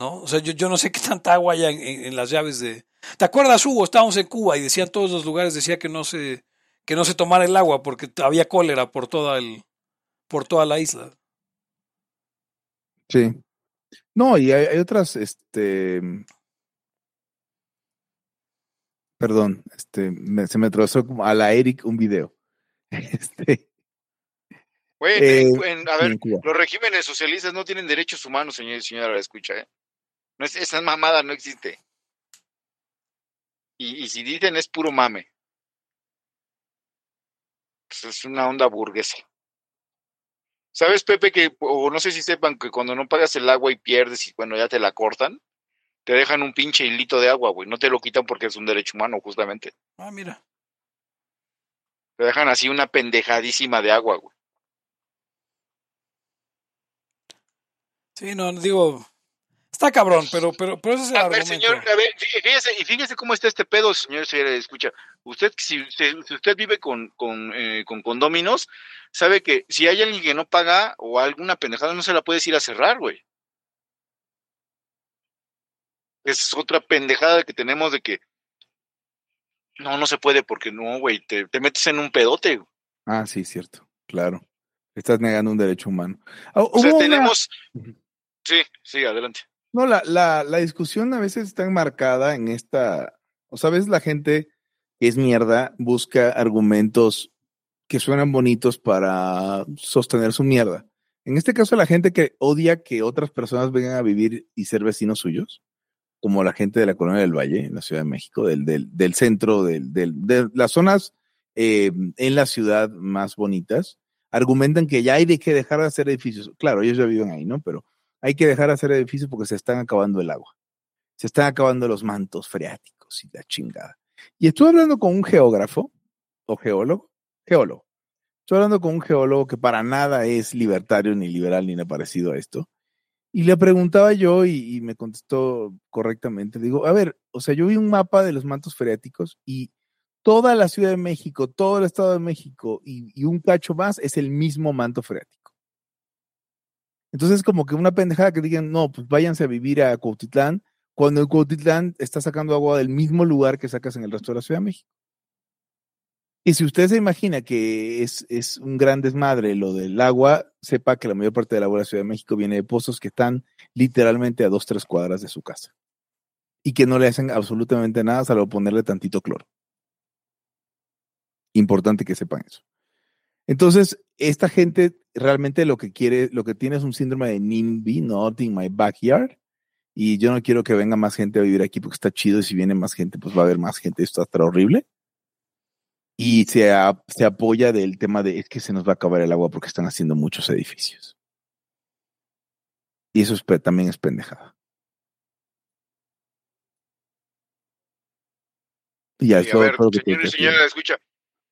¿No? O sea, yo, yo no sé qué tanta agua hay en, en- en las llaves de. ¿Te acuerdas, Hugo? Estábamos en Cuba y decían todos los lugares, decía que no se, que no se tomara el agua porque había cólera por toda el, por toda la isla. Sí. No, y hay, hay otras, este. Perdón, este, me- se me atravesó como a la Eric un video. Este, Güey, Eh, en- en- a ver, los regímenes socialistas no tienen derechos humanos, señor y señora, la escucha, ¿eh? No es, esa mamada no existe. Y, y si dicen es puro mame. Pues es una onda burguesa. ¿Sabes, Pepe, que, o no sé si sepan que cuando no pagas el agua y pierdes y bueno, ya te la cortan, te dejan un pinche hilito de agua, güey. No te lo quitan porque es un derecho humano, justamente. Ah, mira. Te dejan así una pendejadísima de agua, güey. Sí, no, digo. Está cabrón, pero, pero, pero ese es el A ver, señor, a ver, fí- fíjese, y fíjese cómo está este pedo, señor, señora, escucha. Usted, si, si- si usted vive con, con, eh, con condóminos, sabe que si hay alguien que no paga o alguna pendejada, no se la puedes ir a cerrar, güey. Es otra pendejada que tenemos de que no, no se puede porque no, güey, te, te metes en un pedote. güey. Ah, sí, cierto, claro. Estás negando un derecho humano. Ah, O sea, una- tenemos... Sí, sí, adelante. No, la, la, la discusión a veces está enmarcada en esta, o sea, a veces la gente que es mierda busca argumentos que suenan bonitos para sostener su mierda. En este caso, la gente que odia que otras personas vengan a vivir y ser vecinos suyos, como la gente de la Colonia del Valle, en la Ciudad de México, del, del, del centro, del, de las zonas eh, en la ciudad más bonitas, argumentan que ya hay de que dejar de hacer edificios. Claro, ellos ya viven ahí, ¿no? Pero hay que dejar de hacer edificios porque se están acabando el agua. Se están acabando los mantos freáticos y la chingada. Y estuve hablando con un geógrafo o geólogo, geólogo, Estoy hablando con un geólogo que para nada es libertario, ni liberal, ni nada parecido a esto. Y le preguntaba yo y, y, me contestó correctamente. Digo, a ver, o sea, yo vi un mapa de los mantos freáticos y toda la Ciudad de México, todo el Estado de México y, y un cacho más es el mismo manto freático. Entonces, como que una pendejada que digan, no, pues váyanse a vivir a Cuautitlán, cuando el Cuautitlán está sacando agua del mismo lugar que sacas en el resto de la Ciudad de México. Y si usted se imagina que es, es, un gran desmadre lo del agua, sepa que la mayor parte del agua de la Ciudad de México viene de pozos que están literalmente a dos, tres cuadras de su casa. Y que no le hacen absolutamente nada salvo ponerle tantito cloro. Importante que sepan eso. Entonces, esta gente realmente lo que quiere, lo que tiene es un síndrome de NIMBY, not in my backyard. Y yo no quiero que venga más gente a vivir aquí porque está chido y si viene más gente, pues va a haber más gente. Esto estar horrible y se, a, se, apoya del tema de es que se nos va a acabar el agua porque están haciendo muchos edificios. Y eso es, también es pendejada. Y ya, sí, a ver, señores y escucha,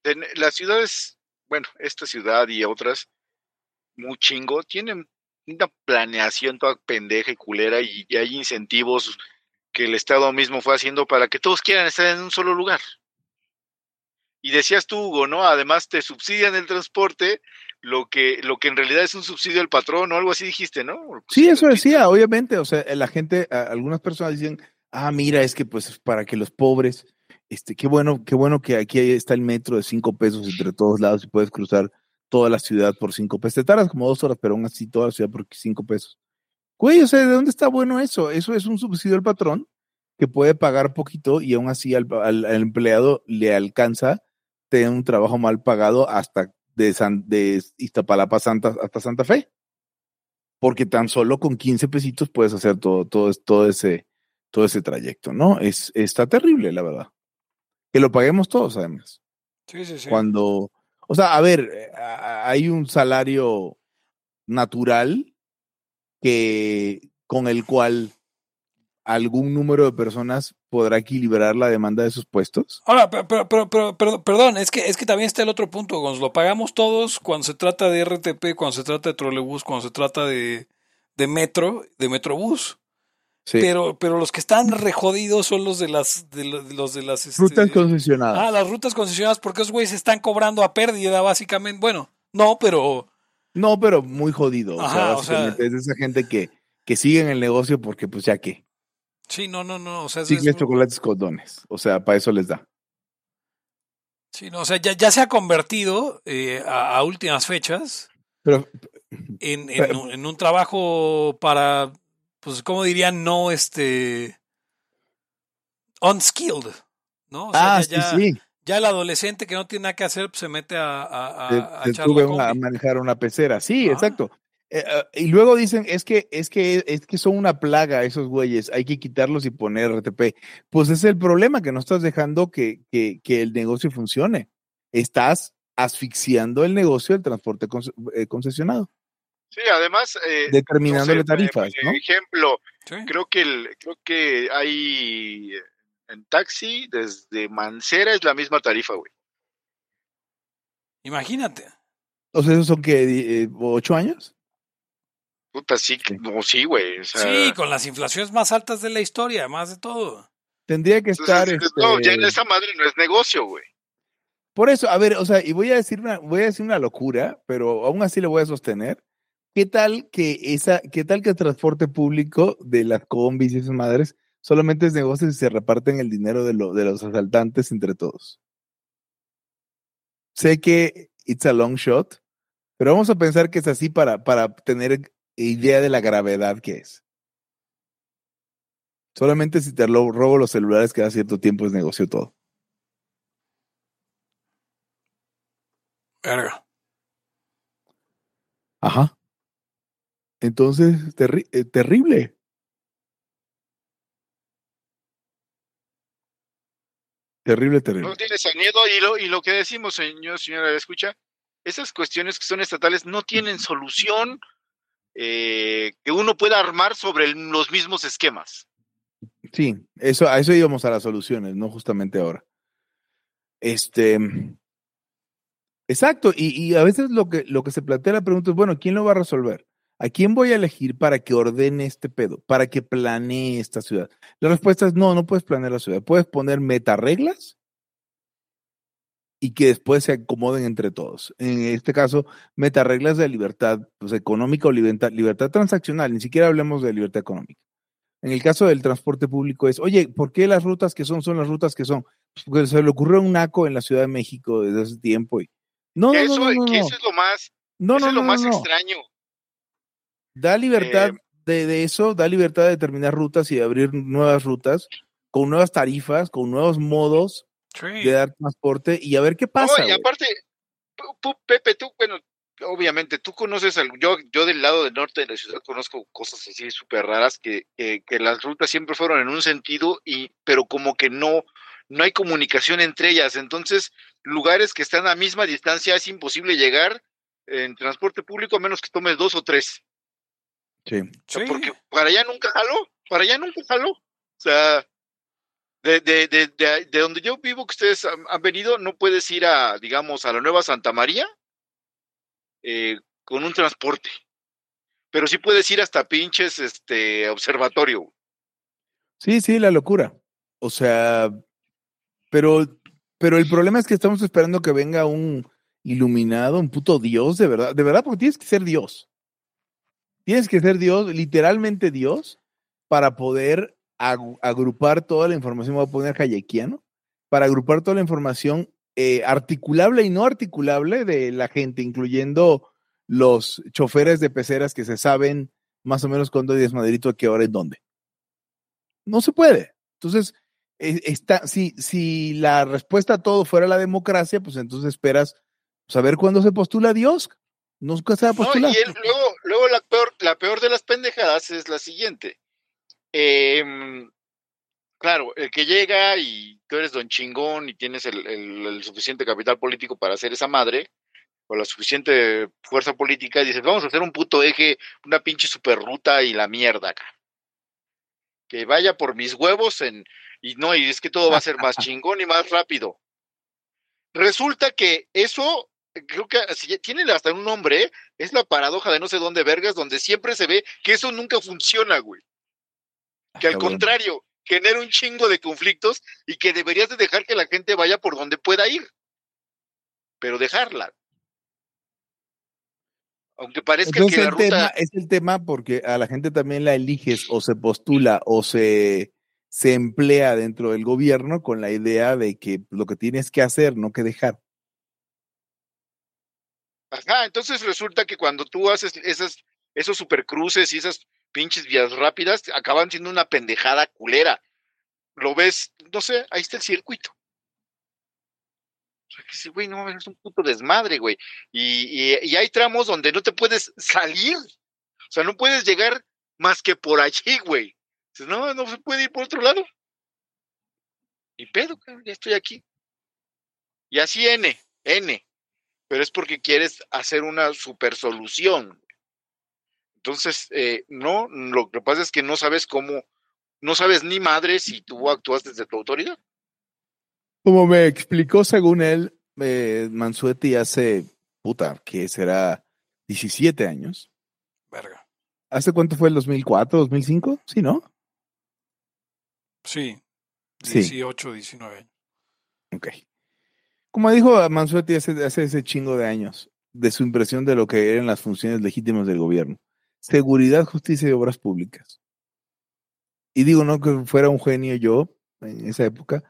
en las ciudades, bueno, esta ciudad y otras, muy chingo, tienen una planeación toda pendeja y culera y, y hay incentivos que el Estado mismo fue haciendo para que todos quieran estar en un solo lugar. Y decías tú, Hugo, ¿no? Además te subsidian el transporte, lo que, lo que en realidad es un subsidio al patrón o algo así dijiste, ¿no? Sí, eso decía, obviamente, o sea, la gente, algunas personas dicen, ah, mira, es que pues para que los pobres, este, qué bueno, qué bueno que aquí está el metro de cinco pesos entre todos lados y puedes cruzar toda la ciudad por cinco pesos. Te tardas como dos horas, pero aún así toda la ciudad por cinco pesos. Güey, o sea, ¿de dónde está bueno eso? Eso es un subsidio al patrón que puede pagar poquito y aún así al, al, al empleado le alcanza tener un trabajo mal pagado hasta de, San, de Iztapalapa Santa, hasta Santa Fe. Porque tan solo con 15 pesitos puedes hacer todo, todo, todo, ese, todo ese trayecto, ¿no? Es, está terrible, la verdad. Que lo paguemos todos, además. Sí, sí, sí. Cuando, o sea, a ver, eh, hay un salario natural que con el cual algún número de personas podrá equilibrar la demanda de sus puestos. Ahora, pero, pero, pero, perdón, es que, es que también está el otro punto, Gonz, lo pagamos todos cuando se trata de RTP, cuando se trata de trolebús, cuando se trata de, de metro, de metrobús. Sí. Pero, pero los que están rejodidos son los de las, de los de las este, rutas concesionadas. Ah, las rutas concesionadas, porque esos güeyes están cobrando a pérdida, básicamente. Bueno, no, pero. No, pero muy jodido. Ajá, o sea, o sea, es esa gente que, que sigue en el negocio porque, pues ya que. Sí, no, no, no. O sea, Chicles, es... chocolates, condones. O sea, para eso les da. Sí, no, o sea, ya, ya se ha convertido eh, a, a, últimas fechas pero, en, en, pero, un, en, un, trabajo para, pues, ¿cómo dirían? No, este, unskilled, ¿no? O sea, ah, ya, sí, sí. Ya el adolescente que no tiene nada que hacer pues, se mete a, a, se, a, se a manejar una pecera. Sí, ah. exacto. Eh, uh, y luego dicen, es que, es que, es que son una plaga esos güeyes, hay que quitarlos y poner RTP. Pues es el problema, que no estás dejando que, que, que el negocio funcione. Estás asfixiando el negocio del transporte eh, concesionado. Sí, además, eh, determinándole no sé, tarifas. Por ¿no? ejemplo, ¿Sí? creo que el, creo que hay en taxi desde Mancera es la misma tarifa, güey. Imagínate. O sea, esos son que eh, ocho años. Puta, sí, no, sí, güey. O sea, sí, con las inflaciones más altas de la historia, más de todo. Tendría que estar. Entonces, este... No, ya en esa madre no es negocio, güey. Por eso, a ver, o sea, y voy a decir una, voy a decir una locura, pero aún así le voy a sostener. ¿Qué tal que esa, qué tal que el transporte público de las combis y esas madres solamente es negocio y se reparten el dinero de, lo, de los asaltantes entre todos? Sé que it's a long shot, pero vamos a pensar que es así para, para tener idea de la gravedad que es. Solamente si te robo los celulares cada cierto tiempo es negocio todo. Verga. Ajá. Entonces, terri eh, terrible. Terrible, terrible. No tienes miedo y lo, y lo que decimos, señor, señora, escucha, esas cuestiones que son estatales no tienen solución eh, que uno pueda armar sobre el, los mismos esquemas. Sí, eso, a eso íbamos a las soluciones, no justamente ahora. Este, Exacto, y, y, a veces lo que, lo que se plantea la pregunta es, bueno, ¿quién lo va a resolver? ¿A quién voy a elegir para que ordene este pedo, para que planee esta ciudad? La respuesta es no, no puedes planear la ciudad. Puedes poner metareglas y que después se acomoden entre todos. En este caso, metareglas de libertad pues, económica o libertad, libertad transaccional, ni siquiera hablemos de libertad económica. En el caso del transporte público es, oye, ¿por qué las rutas que son son las rutas que son? Porque se le ocurrió un naco en la Ciudad de México desde hace tiempo y no, no, eso, no, no, no, que eso es lo más, no, eso no, es lo más extraño. Da libertad Eh, de, de eso, da libertad de determinar rutas y de abrir nuevas rutas con nuevas tarifas, con nuevos modos Sí. de dar transporte y a ver qué pasa. No, y aparte, Pepe, tú, bueno, obviamente tú conoces, al, yo, yo del lado del norte de la ciudad conozco cosas así súper raras que, que, que las rutas siempre fueron en un sentido, y, pero como que no, no hay comunicación entre ellas. Entonces, lugares que están a misma distancia es imposible llegar en transporte público a menos que tomes dos o tres. Sí. O sea, Sí. Porque para allá nunca jaló, para allá nunca jaló. O sea, de, de, de, de, de donde yo vivo, que ustedes han, han venido, no puedes ir a, digamos, a la Nueva Santa María eh, con un transporte. Pero sí puedes ir hasta pinches este observatorio. Sí, sí, la locura. O sea, pero, pero el problema es que estamos esperando que venga un iluminado, un puto Dios, de verdad, de verdad, porque tienes que ser Dios. Tienes que ser Dios, literalmente Dios, para poder ag- agrupar toda la información, voy a poner hayekiano, para agrupar toda la información eh, articulable y no articulable de la gente, incluyendo los choferes de peceras que se saben más o menos cuándo hay desmadrito, a qué hora y dónde. No se puede. Entonces, eh, está, si, si la respuesta a todo fuera la democracia, pues entonces esperas saber cuándo se postula Dios. Nunca se va a No, y luego, luego la peor, la peor de las pendejadas es la siguiente. Em, claro, el que llega y tú eres don chingón y tienes el, el- el suficiente capital político para hacer esa madre, o la suficiente fuerza política, y dices, vamos a hacer un puto eje, una pinche superruta y la mierda acá. Que vaya por mis huevos en, y no, y es que todo va a ser más chingón y más rápido. Resulta que eso, creo que así- tiene hasta un nombre, es la paradoja de no sé dónde vergas, donde siempre se ve que eso nunca funciona, güey. Que al Cabrón. contrario, genera un chingo de conflictos y que deberías de dejar que la gente vaya por donde pueda ir. Pero dejarla. Aunque parezca Entonces que la el tema ruta... es el tema porque a la gente también la eliges o se postula o se, se emplea dentro del gobierno con la idea de que lo que tienes que hacer, no que dejar. Ajá, entonces resulta que cuando tú haces esas, esos supercruces y esas pinches vías rápidas, acaban siendo una pendejada culera. Lo ves, no sé, ahí está el circuito. O sea, que dices, güey, no, es un puto desmadre, güey. Y, y, y hay tramos donde no te puedes salir. O sea, no puedes llegar más que por allí, güey. Dices, no, no se puede ir por otro lado. Ni pedo, ya estoy aquí. Y así N, N pero es porque quieres hacer una super solución. Entonces, eh, no, lo que pasa es que no sabes cómo, no sabes ni madre si tú actúas desde tu autoridad. Como me explicó según él, eh, Mansuetti hace, puta, que será 17 años. Verga. ¿Hace cuánto fue el 2004, 2005? Sí, ¿no? Sí. Sí. 18, 19 años. Ok. Como dijo Mansuetti hace, hace ese chingo de años, de su impresión de lo que eran las funciones legítimas del gobierno. Seguridad, justicia y obras públicas. Y digo, no que fuera un genio yo en esa época,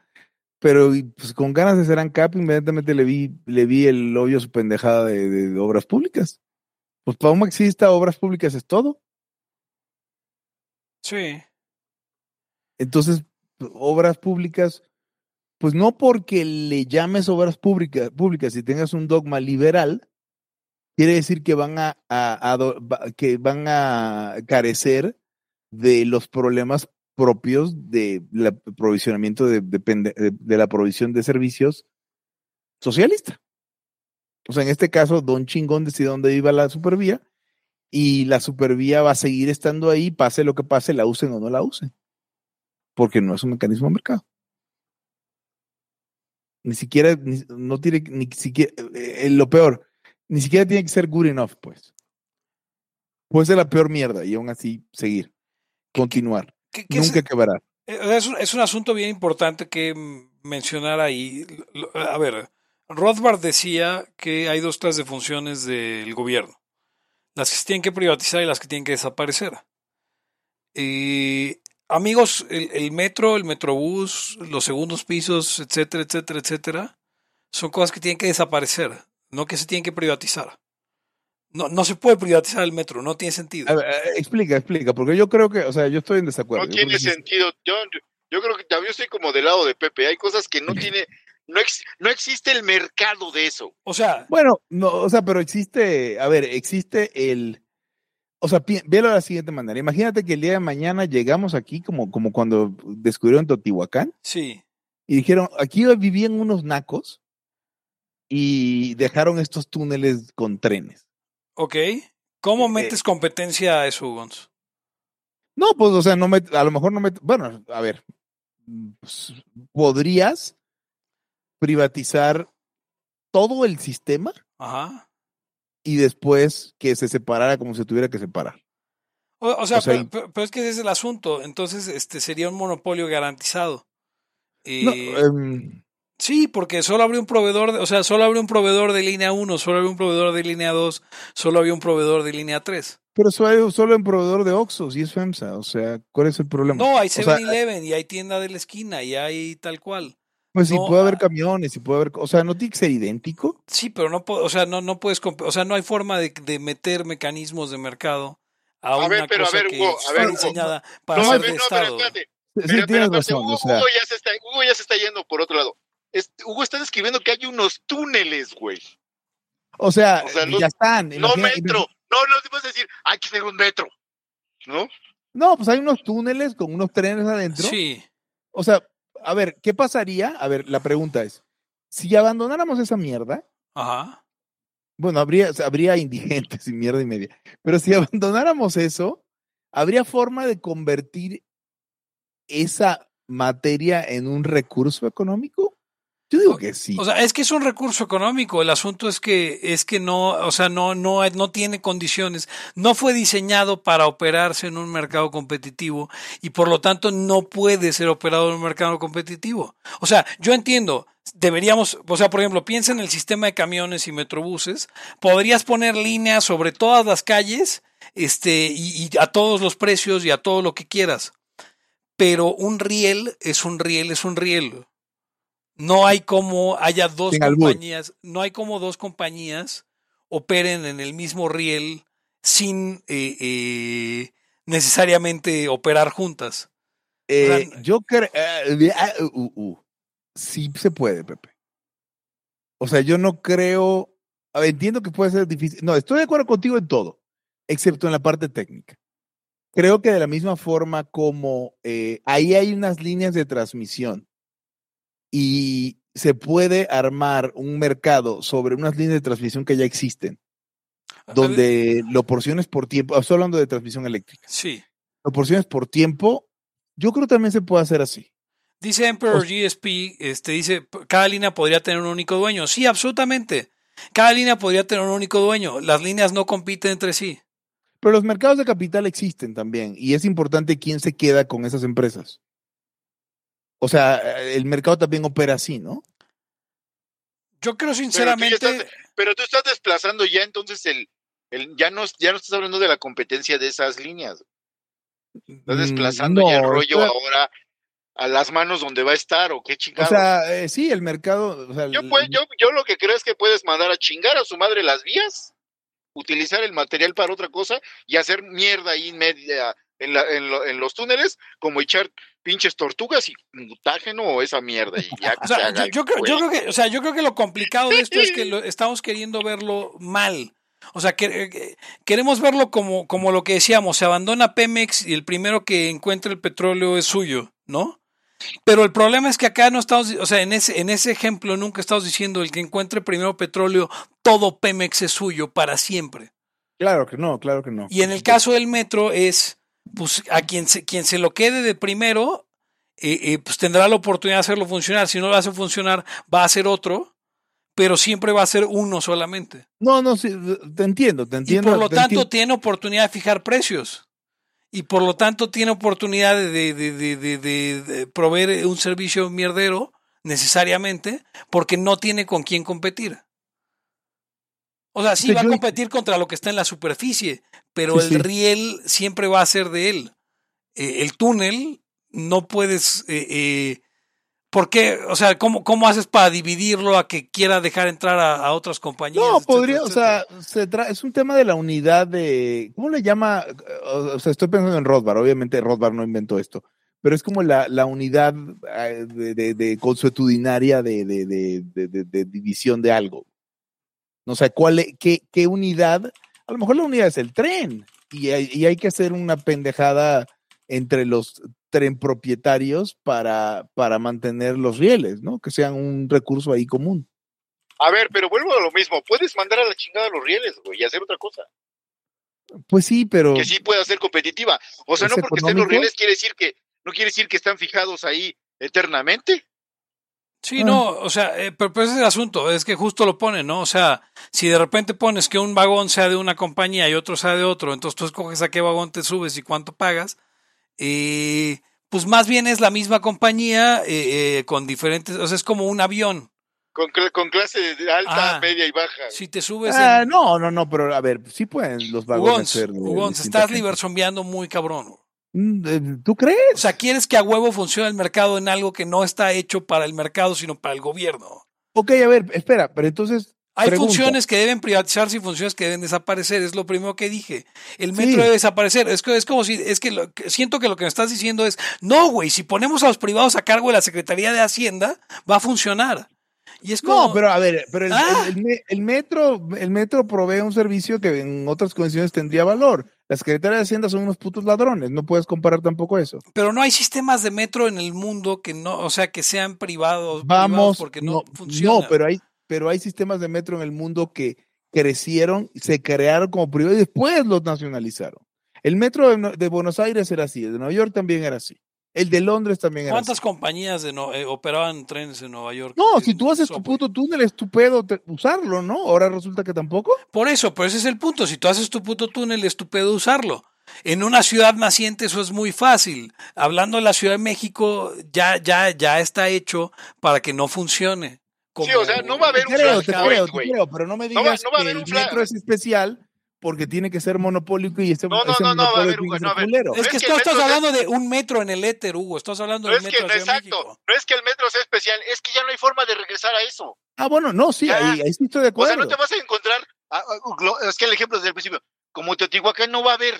pero pues, con ganas de ser ANCAP, inmediatamente le vi, le vi el hoyo su pendejada de, de- de obras públicas. Pues para un marxista, obras públicas es todo. Sí. Entonces, obras públicas, pues no porque le llames obras públicas, públicas y tengas un dogma liberal, quiere decir que van a, que van a carecer de los problemas propios de de, de la provisión de servicios socialista. O sea, en este caso, Don Chingón decide dónde iba la supervía y la supervía va a seguir estando ahí, pase lo que pase, la usen o no la usen porque no es un mecanismo de mercado. Ni siquiera, ni- no tiene, ni siquiera, eh, lo peor, ni siquiera tiene que ser good enough, pues. Puede ser la peor mierda y aún así seguir, continuar, ¿Qué- qué es- nunca quebrar. Eh, Es un, es un asunto bien importante que mencionar ahí. A ver, Rothbard decía que hay dos clases de funciones del gobierno. Las que se tienen que privatizar y las que tienen que desaparecer. Y, amigos, el, el metro, el metrobús, los segundos pisos, etcétera, etcétera, etcétera, son cosas que tienen que desaparecer, no que se tienen que privatizar. No, no se puede privatizar el metro, no tiene sentido. A ver, eh, explica, explica, porque yo creo que, o sea, yo estoy en desacuerdo. No tiene sentido. Yo, yo creo que también estoy como del lado de Pepe. Hay cosas que no tiene, no, ex- no existe el mercado de eso. O sea, Bueno, no, o sea, pero existe, a ver, existe el, o sea, velo de la siguiente manera. Imagínate que el día de mañana llegamos aquí como, como cuando descubrieron Teotihuacán sí. y dijeron, aquí vivían unos nacos y dejaron estos túneles con trenes. Ok. ¿Cómo Eh, metes competencia a eso, Gonz? No, pues, o sea, no me, a lo mejor no me, bueno, a ver, pues, podrías privatizar todo el sistema Ajá. Y después que se separara como se tuviera que separar. O, o sea, O sea, pero, y- pero- pero es que ese es el asunto. Entonces, este sería un monopolio garantizado. No, em, sí, porque solo habría un proveedor, de- o sea, solo habría un proveedor de línea 1, solo habría un proveedor de línea 2, solo habría un proveedor de línea 3. pero solo, solo en proveedor de Oxxos y es FEMSA, o sea, ¿cuál es el problema? No, hay O sea, 7-Eleven y hay tienda de la esquina y hay tal cual. Pues sí, no, puede haber ah. camiones y puede haber, o sea, no tiene que ser idéntico. Sí, pero no, po- o sea, no, no puedes, o sea, no hay forma de, de meter mecanismos de mercado a, A una ver, pero a cosa ver, que Hugo, a ver, Hugo. diseñada para No, a ser ver, de no, pero Estado. espérate. Sí, Pero, tienes espérate, razón, Hugo, o sea, Hugo ya se está, Hugo ya se está yendo por otro lado. Es- Hugo está describiendo que hay unos túneles, güey. o sea, o sea, no- ya están. No metro. No, no te puedes decir, hay que tener un metro. ¿No? No, pues hay unos túneles con unos trenes adentro. Sí, O sea, a ver, ¿qué pasaría? A ver, la pregunta es, si abandonáramos esa mierda, ajá. bueno, habría, habría indigentes y mierda y media, pero si abandonáramos eso, ¿habría forma de convertir esa materia en un recurso económico? Yo digo que sí. O sea, es que es un recurso económico. El asunto es que es que no, o sea, no no no tiene condiciones. No fue diseñado para operarse en un mercado competitivo y por lo tanto no puede ser operado en un mercado competitivo. O sea, yo entiendo, deberíamos, o sea, por ejemplo, piensa en el sistema de camiones y metrobuses, podrías poner líneas sobre todas las calles, este y, y a todos los precios y a todo lo que quieras. Pero un riel es un riel es un riel. No hay como haya dos Sin albur. compañías, no hay como dos compañías operen en el mismo riel sin eh, eh, necesariamente operar juntas. Eh, sea, yo creo, sí se puede, Pepe. O sea, yo no creo, a ver, entiendo que puede ser difícil. No, estoy de acuerdo contigo en todo, excepto en la parte técnica. Creo que de la misma forma como eh, ahí hay unas líneas de transmisión y se puede armar un mercado sobre unas líneas de transmisión que ya existen, donde lo porciones por tiempo, estoy hablando de transmisión eléctrica, Sí. lo porciones por tiempo, yo creo que también se puede hacer así. Dice Emperor O- GSP, este dice, "P- cada línea podría tener un único dueño. Sí, absolutamente. Cada línea podría tener un único dueño. Las líneas no compiten entre sí. Pero los mercados de capital existen también y es importante quién se queda con esas empresas. O sea, el mercado también opera así, ¿no? Yo creo Pero tú, ya sinceramente, estás, pero tú estás desplazando ya entonces el, el ya no ya no estás hablando de la competencia de esas líneas. Estás Mm, desplazando ya el rollo ahora a las manos donde va a estar o qué O chingado. sea, eh, sí, el mercado. o sea, yo, pues, yo, yo lo que creo es que puedes mandar a chingar a su madre las vías, utilizar el material para otra cosa y hacer mierda ahí en media en, la- en lo- en los túneles, como echar pinches tortugas y mutágeno o esa mierda y ya que o sea, se haga yo, creo, yo creo que, o sea, yo creo que lo complicado de esto es que lo, estamos queriendo verlo mal. O sea, que, que- queremos verlo como, como lo que decíamos, se abandona Pemex y el primero que encuentra el petróleo es suyo, ¿no? Pero el problema es que acá no estamos, o sea, en ese, en ese ejemplo nunca estamos diciendo el que encuentre primero petróleo, todo Pemex es suyo para siempre. Claro que no, claro que no. Y en el caso del metro es, pues, a quien se, quien se lo quede de primero, eh, eh, pues tendrá la oportunidad de hacerlo funcionar. Si no lo hace funcionar, va a ser otro, pero siempre va a ser uno solamente. No, no, sí, te entiendo, te entiendo. Y por lo tanto entiendo. tiene oportunidad de fijar precios. Y por lo tanto tiene oportunidad de- de- de proveer un servicio mierdero necesariamente porque no tiene con quién competir. O sea, sí Sí, va a competir contra lo que está en la superficie, pero Sí, el sí. riel siempre va a ser de él. Eh, el túnel no puedes... Eh, eh, ¿Por qué? O sea, ¿cómo, ¿cómo haces para dividirlo a que quiera dejar entrar a, a otras compañías? No, etcétera, podría, o sea, se tra- es un tema de la unidad de, ¿cómo le llama? O sea, estoy pensando en Rothbard, obviamente Rothbard no inventó esto, pero es como la, la unidad eh, de, de- de consuetudinaria de- de división de algo. No sé, ¿cuál, e- qué, qué unidad? A lo mejor la unidad es el tren y hay, y hay que hacer una pendejada entre los tren propietarios para, para mantener los rieles, ¿no? Que sean un recurso ahí común. A ver, pero vuelvo a lo mismo. Puedes mandar a la chingada los rieles, güey, y hacer otra cosa. Pues sí, pero... Que sí pueda ser competitiva. O sea, ¿Es no porque estén los rieles quiere decir que, no quiere decir que están fijados ahí eternamente. Sí, Ah. no, o sea, eh, pero, pero ese es el asunto, es que justo lo ponen, ¿no? O sea, si de repente pones que un vagón sea de una compañía y otro sea de otro, entonces tú escoges a qué vagón te subes y cuánto pagas, eh, pues más bien es la misma compañía eh, eh, con diferentes, o sea, es como un avión. Con, cl- con clase de alta, Ah. media y baja. Si te subes Ah, en no, no, no, pero a ver, sí pueden los vagones Ugons, ser. estás libersombeando muy cabrón. Mm, eh, ¿Tú crees? O sea, quieres que a huevo funcione el mercado en algo que no está hecho para el mercado, sino para el gobierno. Ok, a ver, espera, pero entonces. Hay pregunta. funciones que deben privatizarse y funciones que deben desaparecer, es lo primero que dije. El Sí. metro debe desaparecer. Es, que, es como si, es que, lo- que siento que lo que me estás diciendo es, no, güey, si ponemos a los privados a cargo de la Secretaría de Hacienda, va a funcionar. Y es como, No, pero a ver, pero el, Ah. el- el me- el metro, el metro provee un servicio que en otras condiciones tendría valor. Las secretarias de Hacienda son unos putos ladrones, no puedes comparar tampoco eso. pero no hay sistemas de metro en el mundo que no, o sea, que sean privados, privados Vamos, porque no, no, funcionan. no, pero hay, pero hay sistemas de metro en el mundo que crecieron, se crearon como privados y después los nacionalizaron. El metro de, de Buenos Aires era así, el de Nueva York también era así, el de Londres también era así. ¿Cuántas compañías de no, eh, operaban trenes en Nueva York? No, Eh, si tú haces tu puto túnel es tu pedo te- usarlo, ¿no? Ahora resulta que tampoco. Por eso, pero ese es el punto. Si tú haces tu puto túnel, es tu pedo usarlo. En una ciudad naciente eso es muy fácil. Hablando de la Ciudad de México, ya, ya, ya está hecho para que no funcione. Sí, o sea, no va a haber Te un creo, te creo, te creo, pero no me No digas va- no va a que haber el un metro es especial porque tiene que ser monopólico y ese, No, no, ese no, no, a que no, a ver. culero. Es es que, que tú el estás metro es- hablando de un metro en el éter, Hugo. Estás hablando No del es que, metro de exacto, México. no es que el metro sea especial, es que ya no hay forma de regresar a eso. Ah, bueno, no, sí, ahí, ahí sí estoy de O acuerdo. sea, no te vas a encontrar, ah, ah, es que el ejemplo desde el principio, como Teotihuacán no va a haber.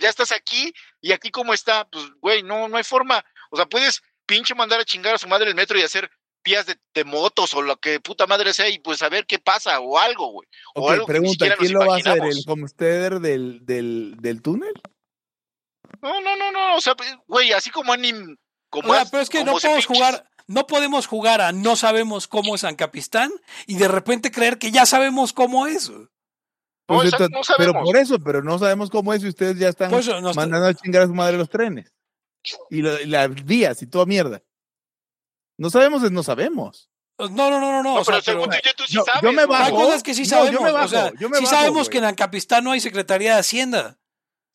ya estás aquí y aquí como está, pues, güey, no, no hay forma. O sea, puedes pinche mandar a chingar a su madre el metro y hacer vías de, de motos o lo que puta madre sea y pues a ver qué pasa o algo, güey. O Ok, algo que ni pregunta, siquiera ¿quién nos lo va a hacer? ¿El homesteader del, del, del túnel? No, no, no, no, o sea, pues, güey, así como anim, como O sea, pero es que no podemos pinches- jugar, no podemos jugar a no sabemos cómo es San Capistán y de repente creer que ya sabemos cómo es. No, Pues, exacto, entonces- no pero por eso, pero no sabemos cómo es y ustedes ya están está- mandando a chingar a su madre los trenes. Y, lo- y las vías y toda mierda. No sabemos, es no sabemos. No, no, no, no, no. O sea, pero según pero- tú, tú sí yo- sabes. yo me bajo. cosas que sí No, sabemos. yo me bajo, o sea, yo me sí bajo, sabemos que en Ancapistán no hay Secretaría de Hacienda.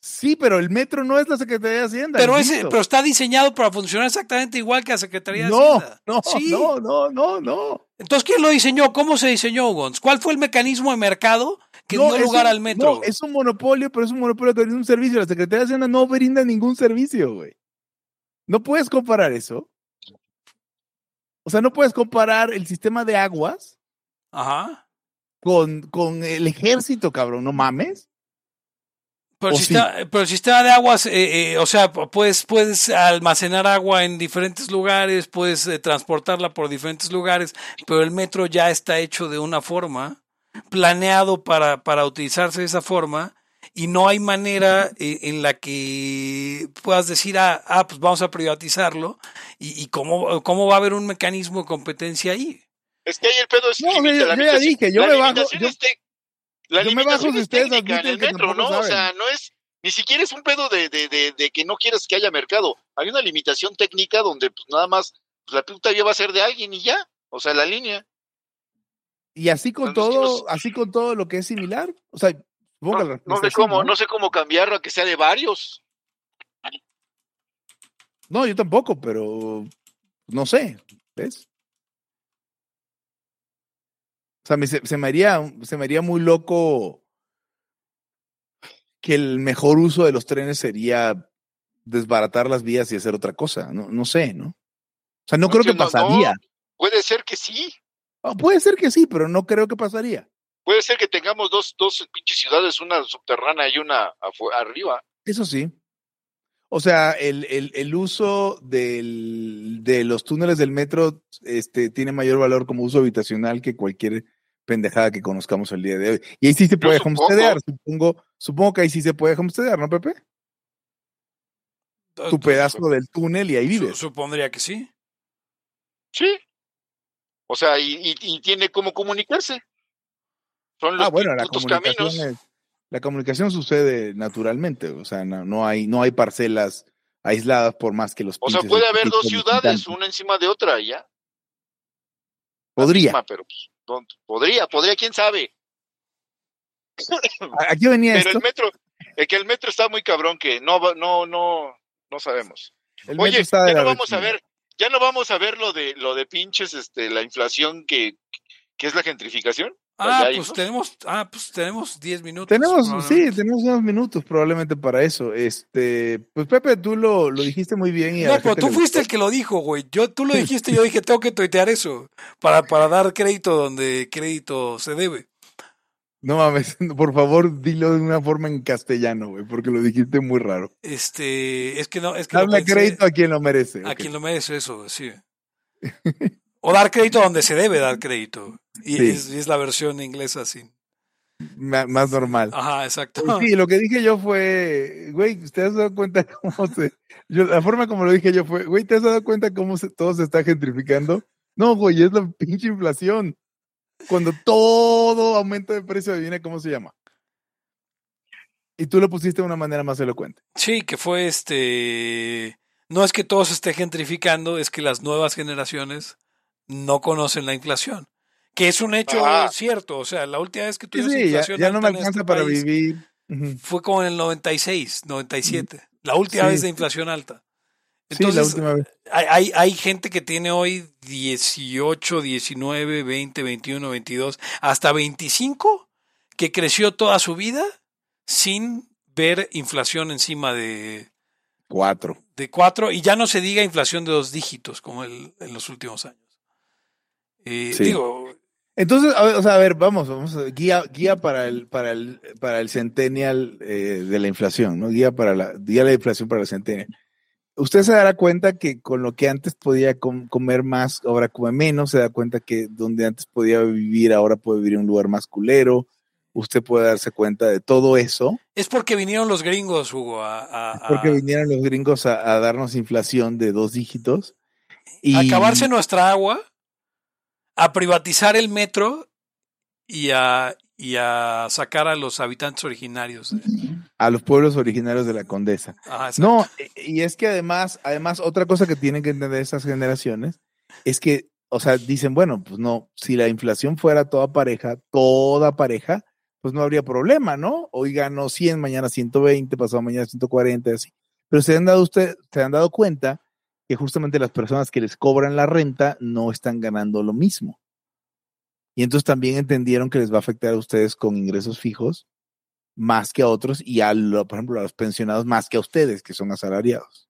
Sí, pero el metro no es la Secretaría de Hacienda. Pero, insisto. pero está diseñado para funcionar exactamente igual que la Secretaría de Hacienda. no, Sí. no, no, no, no. Entonces, ¿quién lo diseñó? ¿Cómo se diseñó, Gons? ¿Cuál fue el mecanismo de mercado que No, dio es lugar un- al metro? No, es un monopolio, pero es un monopolio que brinda un servicio. La Secretaría de Hacienda no brinda ningún servicio, güey. No puedes comparar eso. O sea, no puedes comparar el sistema de aguas Ajá. con, con el ejército, cabrón. No mames. Pero el, ¿O sí? sistema, pero el sistema de aguas, eh, eh, o sea, puedes, puedes almacenar agua en diferentes lugares, puedes eh, transportarla por diferentes lugares, pero el metro ya está hecho de una forma, planeado para, para utilizarse de esa forma, y no hay manera eh, en la que puedas decir, ah, ah, pues vamos a privatizarlo, y, y cómo, cómo va a haber un mecanismo de competencia ahí. Es que ahí el pedo es No, límite, yo- la yo ya dije, yo la me bajo, limitación yo- es tec- la yo me bajo limitación si es ustedes en el que metro, ¿no? O saben. sea, no es, ni siquiera es un pedo de, de, de, de que no quieres que haya mercado. hay una limitación técnica donde pues, nada más pues, la puta vía va a ser de alguien y ya, o sea, la línea. Y así con todo, así con todo lo que es similar, o sea, no, sé cómo, ¿no? sé cómo cambiarlo a que sea de varios. No, yo tampoco, pero no sé, ¿ves? O sea, se, me haría, se me haría muy loco que el mejor uso de los trenes sería desbaratar las vías y hacer otra cosa. No, no sé, ¿no? O sea, no, creo que pasaría. puede ser que sí. puede ser que sí, pero no creo que pasaría. Puede ser que tengamos dos, dos pinches ciudades, una subterránea y una arriba. Eso sí. O sea, el, el, el uso del, de los túneles del metro este, tiene mayor valor como uso habitacional que cualquier pendejada que conozcamos el día de hoy. Y ahí sí se puede homestedear, supongo, supongo que ahí sí se puede homestedear, ¿no, Pepe? Tu pedazo del túnel y ahí vives. Supondría que sí. Sí. O sea, y, y, tiene cómo comunicarse. Son los ah, bueno, la comunicación, la comunicación sucede naturalmente, o sea, no, no, hay, no hay parcelas aisladas por más que los... O sea, puede haber dos ciudades, una encima de otra, ya. Podría. pero pues, podría, podría, quién sabe. Aquí venía Pero el metro, es que el metro está muy cabrón que no, no, no, no sabemos. Oye, ya no vamos a ver, ya no vamos a ver lo de lo de pinches, este, la inflación que, que es la gentrificación. Ah, pues tenemos, ah, pues tenemos 10 minutos. Tenemos, sí, tenemos unos minutos probablemente para eso. Este, pues Pepe, tú lo, lo dijiste muy bien. Y no, pero tú fuiste el que lo dijo, güey. Yo, tú lo dijiste, yo dije, tengo que tuitear eso para, para dar crédito donde crédito se debe. No mames, por favor, dilo de una forma en castellano, güey, porque lo dijiste muy raro. Este, es que no, es que Habla crédito a quien lo merece. A quien lo merece, eso, sí. O dar crédito donde se debe dar crédito. Y, es, la versión inglesa así. más normal. Ajá, exacto. Pues sí, lo que dije yo fue, güey, ¿te has dado cuenta cómo se... la forma como lo dije yo fue, güey, ¿te has dado cuenta cómo se, todo se está gentrificando? No, güey, es la pinche inflación. Cuando todo aumenta de precio, viene cómo se llama. Y tú lo pusiste de una manera más elocuente. Sí, que fue este... No es que todo se esté gentrificando, es que las nuevas generaciones no conocen la inflación. Que es un hecho cierto. O sea, la última vez que tuvimos inflación. Ya, no me alcanza este para vivir. Fue como en el 96, 97. La última vez de inflación alta. Entonces, la última vez. Hay, hay, gente que tiene hoy 18, 19, 20, 21, 22, hasta 25, que creció toda su vida sin ver inflación encima de... Cuatro. De cuatro, y ya no se diga inflación de dos dígitos como el, en los últimos años. Eh, digo, entonces, a ver, o sea, a ver, vamos, vamos, guía, guía para el, para el, para el centennial eh, de la inflación, ¿no? Guía para la, guía la inflación para el centennial. Usted se dará cuenta que con lo que antes podía comer más, ahora come menos, se da cuenta que donde antes podía vivir, ahora puede vivir en un lugar más culero. Usted puede darse cuenta de todo eso. Es porque vinieron los gringos, Hugo, a... es porque vinieron los gringos a, darnos inflación de dos dígitos. Y... acabarse nuestra agua a privatizar el metro y a, y a sacar a los habitantes originarios. A los pueblos originarios de la Condesa. no, y es que además, además, otra cosa que tienen que entender estas generaciones es que, o sea, dicen, bueno, pues no, si la inflación fuera toda pareja, toda pareja, pues no habría problema, ¿no? Hoy ganó 100, mañana 120, pasado mañana 140, así. Pero se han dado usted, se han dado cuenta que justamente las personas que les cobran la renta no están ganando lo mismo. Y entonces también entendieron que les va a afectar a ustedes con ingresos fijos más que a otros y a, por ejemplo, a los pensionados más que a ustedes que son asalariados.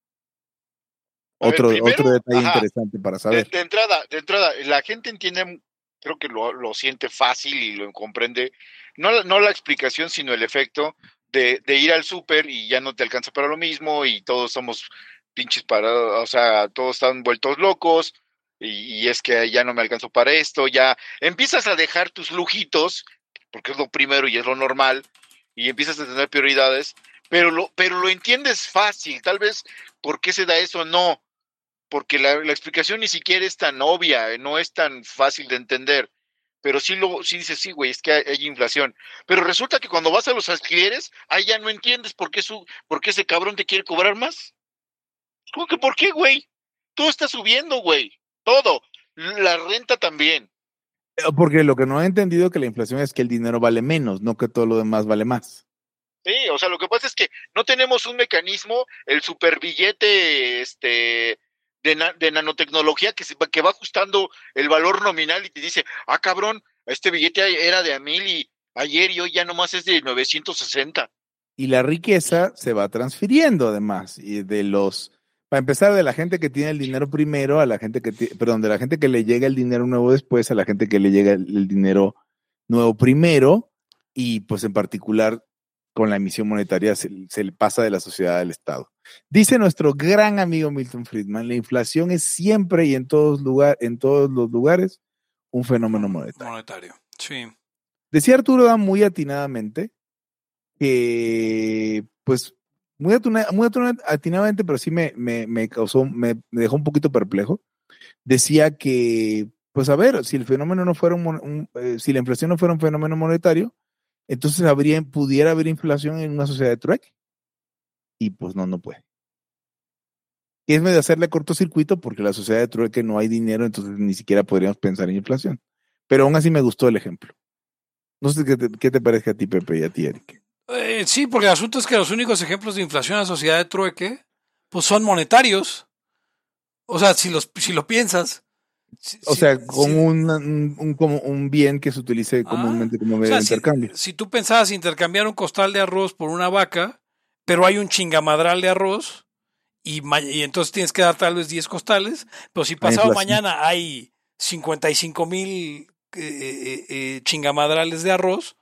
otro, otro detalle interesante para saber. De, entrada, de entrada, la gente entiende, creo que lo, lo siente fácil y lo comprende, no, no la explicación, sino el efecto de, de ir al súper y ya no te alcanza para lo mismo y todos somos pinches parados, o sea, todos están vueltos locos y, es que ya no me alcanzo para esto, ya empiezas a dejar tus lujitos, porque es lo primero y es lo normal, y empiezas a tener prioridades, pero lo, pero lo entiendes fácil, tal vez por qué se da eso, no, porque la, explicación ni siquiera es tan obvia, no es tan fácil de entender pero sí lo sí dices, sí, güey, es que hay, inflación. Pero resulta que cuando vas a los alquileres, ahí ya no entiendes por qué su por qué ese cabrón te quiere cobrar más. ¿Cómo que por qué, güey? Todo está subiendo, güey. Todo. La renta también. Eh, Porque lo que no he entendido que la inflación es que el dinero vale menos, no que todo lo demás vale más. Sí, o sea, lo que pasa es que no tenemos un mecanismo, el superbillete este, de, na- de nanotecnología que, se, que va ajustando el valor nominal y te dice, ah, cabrón, este billete era de a mil y ayer y hoy ya nomás es de 960. Y la riqueza se va transfiriendo además, y de los, para empezar, de la gente que tiene el dinero primero a la gente que, perdón, de la gente que le llega el dinero nuevo después a la gente que le llega el, el dinero nuevo primero, y pues en particular con la emisión monetaria se, se le pasa de la sociedad al Estado. Dice nuestro gran amigo Milton Friedman, la inflación es siempre y en todos, lugar, en todos los lugares un fenómeno monetario. Monetario. Sí. Decía Arturo Dan muy atinadamente que, pues, muy, muy atinadamente, pero sí me, causó, me, dejó un poquito perplejo. Decía que, pues, a ver, si el fenómeno no fuera un, un, eh, si la inflación no fuera un fenómeno monetario, entonces habría, pudiera haber inflación en una sociedad de trueque. Y pues no, no puede. Y es medio hacerle cortocircuito porque la sociedad de trueque no hay dinero, entonces ni siquiera podríamos pensar en inflación. Pero aún así me gustó el ejemplo. No sé qué te, qué parece a ti, Pepe, y a ti, Eric. Eh, sí, porque el asunto es que los únicos ejemplos de inflación en la sociedad de trueque, pues son monetarios. O sea, si, los, si lo piensas. si- O si- sea, con si- un, un, un- como un bien que se utilice Ah, comúnmente como o medio sea, de intercambio. Si, tú pensabas intercambiar un costal de arroz por una vaca, pero hay un chingamadral de arroz, y, y entonces tienes que dar tal vez 10 costales, pero si pasado mañana hay 55 mil eh, eh, eh, chingamadrales de arroz,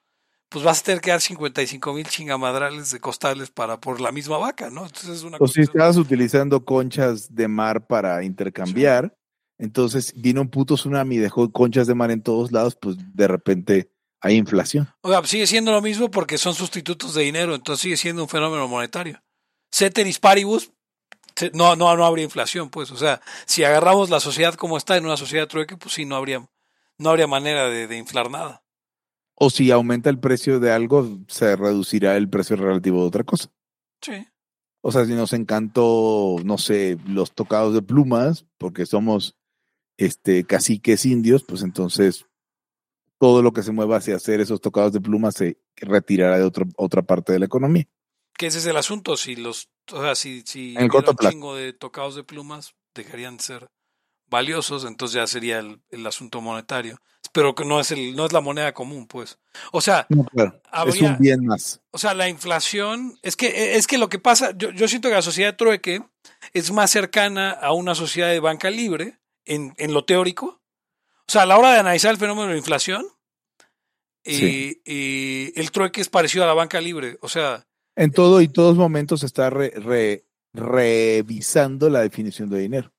pues vas a tener que dar 55 mil chingamadrales de costales para por la misma vaca, ¿no? Entonces es una O si estabas utilizando conchas de mar para intercambiar, entonces vino un puto tsunami y dejó conchas de mar en todos lados, pues de repente hay inflación. O sea, sigue siendo lo mismo porque son sustitutos de dinero, entonces sigue siendo un fenómeno monetario. Ceteris paribus, no, no, no habría inflación, pues. O sea, si agarramos la sociedad como está en una sociedad trueque, pues sí, no habría, no habría manera de, de inflar nada. O si aumenta el precio de algo, se reducirá el precio relativo de otra cosa. Sí. O sea, si nos encantó, no sé, los tocados de plumas, porque somos este caciques indios, pues entonces todo lo que se mueva hacia hacer esos tocados de plumas se retirará de otro- otra parte de la economía. Que ese es el asunto. Si los, o sea, si, si En el corto un plazo. chingo de tocados de plumas, dejarían de ser valiosos, entonces ya sería el, el asunto monetario. Pero que no es el, no es la moneda común, pues. O sea, No, claro, es un bien más. O sea, la inflación, es que, es que lo que pasa, yo, yo siento que la sociedad trueque es más cercana a una sociedad de banca libre en, en lo teórico. O sea, a la hora de analizar el fenómeno de la inflación, Sí. eh, el trueque es parecido a la banca libre. O sea, En todo y todos momentos se está re- re- revisando la definición de dinero,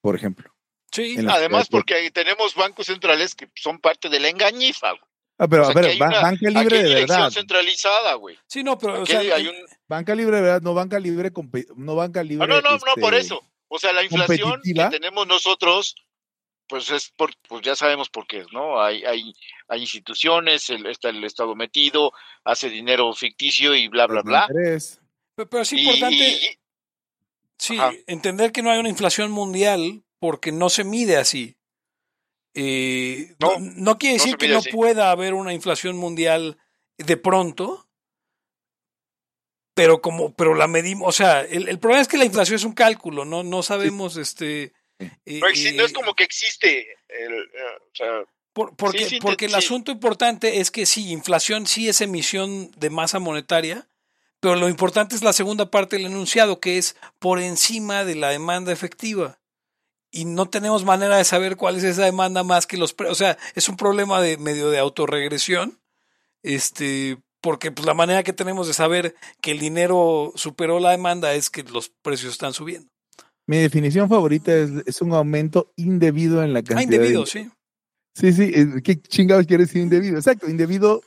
por ejemplo. Sí, En la- Además, de- porque ahí tenemos bancos centrales que son parte de la engañifa. güey. Ah, pero O sea, a ver, hay una- banca libre hay de verdad. centralizada, güey. sí, no, pero o sea, hay un... Banca libre de verdad, no banca libre, no banca libre. Ah, no, no, no, por este, eso. O sea, la inflación que tenemos nosotros, pues es por, pues ya sabemos por qué, ¿no? Hay, hay, hay instituciones, el, está el Estado metido, hace dinero ficticio y bla, bla, bla. pero, pero es Y- importante y- sí, Ajá. entender que no hay una inflación mundial porque no se mide así. Eh, no, No, no quiere decir que no así. pueda haber una inflación mundial de pronto, pero como, pero la medimos, o sea, el, el problema es que la inflación es un cálculo, no, no sabemos, este, eh, no, es eh, como que existe. El, eh, o sea, por- porque, sí, porque el asunto importante es que sí, inflación sí es emisión de masa monetaria, pero lo importante es la segunda parte del enunciado, que es por encima de la demanda efectiva. Y no tenemos manera de saber cuál es esa demanda más que los precios. O sea, es un problema de medio de autorregresión. Este, porque pues, la manera que tenemos de saber que el dinero superó la demanda es que los precios están subiendo. Mi definición favorita es, es un aumento indebido en la cantidad Ah, indebido, de... sí. Sí, sí, eh, ¿qué chingados quiere decir indebido? Exacto, indebido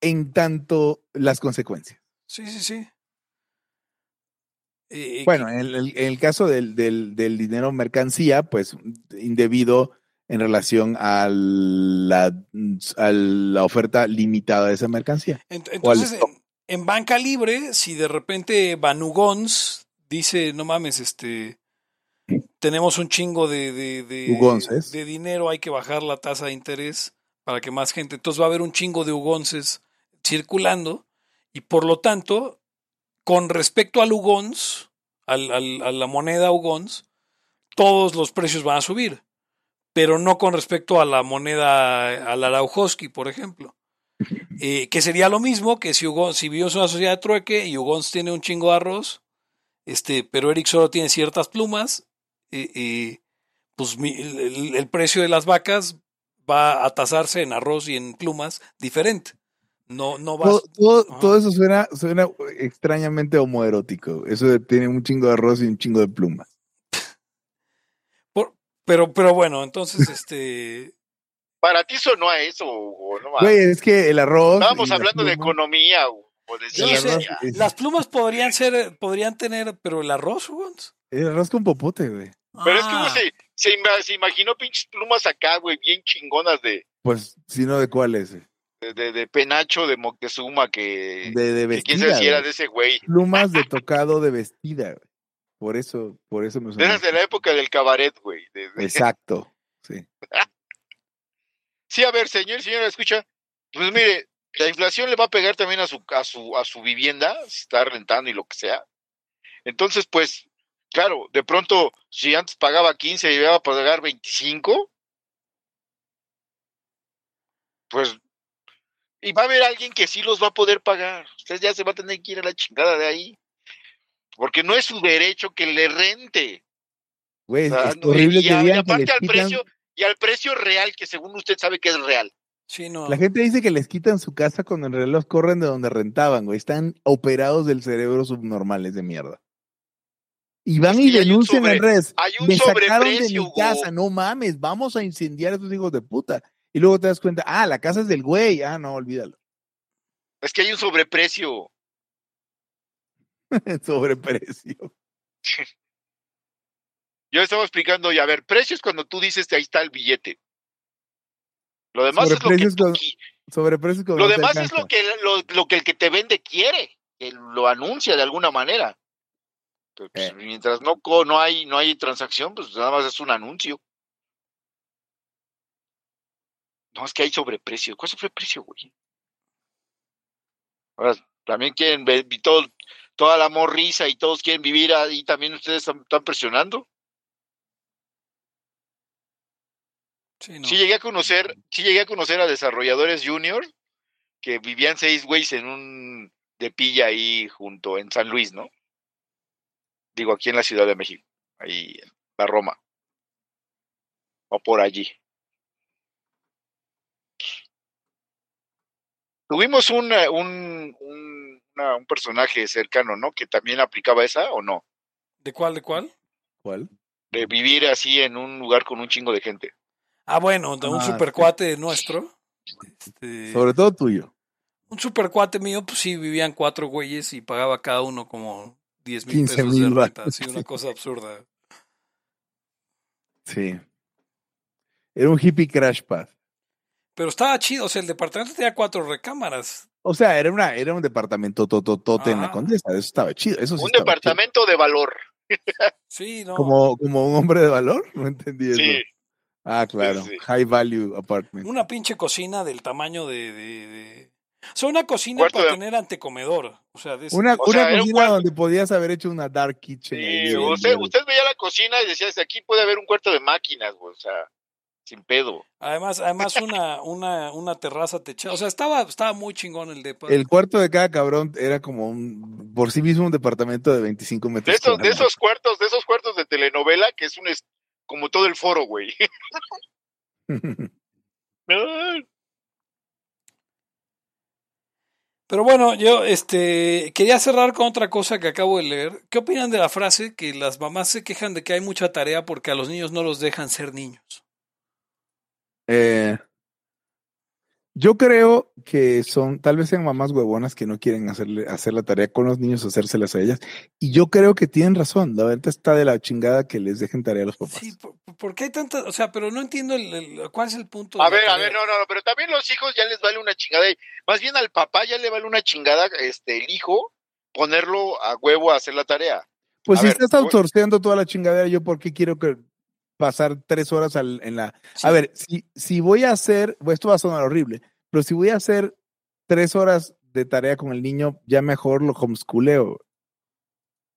en tanto las consecuencias. Sí, sí, sí. Eh, Bueno, en el, caso del, del, del dinero mercancía, pues indebido en relación a la, a la oferta limitada de esa mercancía. Ent- ¿Cuál Entonces, es? en, en banca libre, si de repente Banugons dice, no mames, este, tenemos un chingo de, de, de, de dinero, hay que bajar la tasa de interés para que más gente, entonces va a haber un chingo de ugonces circulando y por lo tanto, con respecto al ugons, al, al- a la moneda ugons, todos los precios van a subir, pero no con respecto a la moneda, al Araujoski, por ejemplo. Eh, que sería lo mismo que si, Ugons, si vivimos en una sociedad de trueque y Ugons tiene un chingo de arroz, este, pero Eric solo tiene ciertas plumas, eh, eh, pues mi- el- el precio de las vacas va a tasarse en arroz y en plumas diferente. No, no va Todo, todo, Ajá. todo eso suena, suena extrañamente homoerótico. Eso de tiene un chingo de arroz y un chingo de plumas. por- pero, pero bueno, entonces, este, Para ti sonó a eso, Hugo, no. Güey, es que el arroz. Estábamos hablando de economía, Hugo, de arroz es- las plumas podrían ser, podrían tener, pero el arroz, Ugons. El arroz con popote, güey. Pero es que Ah, Hugo se, se, ima- se imaginó pinches plumas acá, güey, bien chingonas de, Pues, si no, ¿de cuál es? De, de- penacho de Moctezuma que, De, de vestida. de ese güey. Plumas de tocado de vestida, güey. Por eso, por eso me suena. esas de la época del cabaret, güey. Exacto. Sí. Sí, a ver, señor, señora, escucha. Pues mire, la inflación le va a pegar también a su, a su, a su vivienda, si está rentando y lo que sea. Entonces, pues, claro, de pronto, si antes pagaba 15 y iba a pagar 25, pues, y va a haber alguien que sí los va a poder pagar. Usted ya se va a tener que ir a la chingada de ahí. Porque no es su derecho que le rente. Güey, O sea, es no, horrible y, que y que aparte les al quitan. precio, y al precio real, que según usted sabe que es real. sí, no. La gente dice que les quitan su casa cuando en realidad los corren de donde rentaban, güey. Están operados del cerebro subnormales de mierda. Y van Es que y denuncian sobre- en redes. Hay un Me sacaron de mi Hugo. casa, no mames, vamos a incendiar a estos hijos de puta. Y luego te das cuenta, ah, la casa es del güey. Ah, no, olvídalo. Es que hay un sobreprecio. Sobreprecio. Yo estaba explicando, y a ver, precios cuando tú dices ahí está el billete. Lo demás es lo que tú Sobreprecio lo no demás es lo que lo, lo que el que te vende quiere, que lo anuncia de alguna manera. Pero, pues, Eh. Mientras no no hay no hay transacción, pues nada más es un anuncio. No, es que hay sobreprecio. ¿Cuál sobreprecio, güey? Ahora, también quieren ver y todo, toda la morrisa y todos quieren vivir ahí, también ustedes están, están presionando. Sí, no. Sí llegué a conocer, sí llegué a conocer a desarrolladores junior que vivían seis güeyes en un de pilla ahí junto en San Luis, ¿no? Digo, aquí en la Ciudad de México, ahí en la Roma. O por allí. Tuvimos un, un, un, una- un personaje cercano, ¿no? Que también aplicaba esa o no. ¿De cuál, de cuál? ¿Cuál? De vivir así en un lugar con un chingo de gente. Ah, bueno, de un Ah, supercuate nuestro. Este, Sobre todo tuyo. Un supercuate mío, pues sí, vivían cuatro güeyes y pagaba cada uno como 10 mil 15 pesos de mil renta. varos. Sí, una cosa absurda. Sí. Era un hippie crash pad. Pero estaba chido, o sea, el departamento tenía cuatro recámaras. O sea, era una, era un departamento tototote en la condesa. Eso estaba chido. Eso sí Un departamento de valor. Sí, no. Como, como un hombre de valor. No entendí eso. Sí. Ah, claro. Sí, sí. High value apartment. Una pinche cocina del tamaño de. de, de- O sea, una cocina Cuarto para de- tener antecomedor. O sea, de ese- Una, O sea, una cocina cuarto. donde podías haber hecho una dark kitchen. ahí Sí, en usted, usted veía la cocina y decía, aquí puede haber un cuarto de máquinas, o sea, sin pedo. Además, además una, una, una terraza techada. O sea, estaba, estaba muy chingón el depa. El cuarto de cada cabrón era como un, por sí mismo un departamento de 25 De metros. esos, de esos cuartos, de esos cuartos de telenovela, que es un es- como todo el foro, güey. Pero bueno, yo este quería cerrar con otra cosa que acabo de leer. ¿Qué opinan de la frase que las mamás se quejan de que hay mucha tarea porque a los niños no los dejan ser niños? Eh, yo creo que son, tal vez sean mamás huevonas que no quieren hacerle, hacer la tarea con los niños, hacérselas a ellas. Y yo creo que tienen razón. La verdad está de la chingada que les dejen tarea a los papás. Sí, ¿por, por qué hay tantas? O sea, pero no entiendo el, el- cuál es el punto. A ver, a ver, no, no, no, pero también los hijos ya les vale una chingada. Más bien al papá ya le vale una chingada, este, el hijo, ponerlo a huevo a hacer la tarea. Pues A si ver, estás voy- outsourceando toda la chingadera, yo por qué quiero que pasar tres horas al- en la... A ver, si, si voy a hacer, esto va a sonar horrible, pero si voy a hacer tres horas de tarea con el niño, ya mejor lo homeschooleo.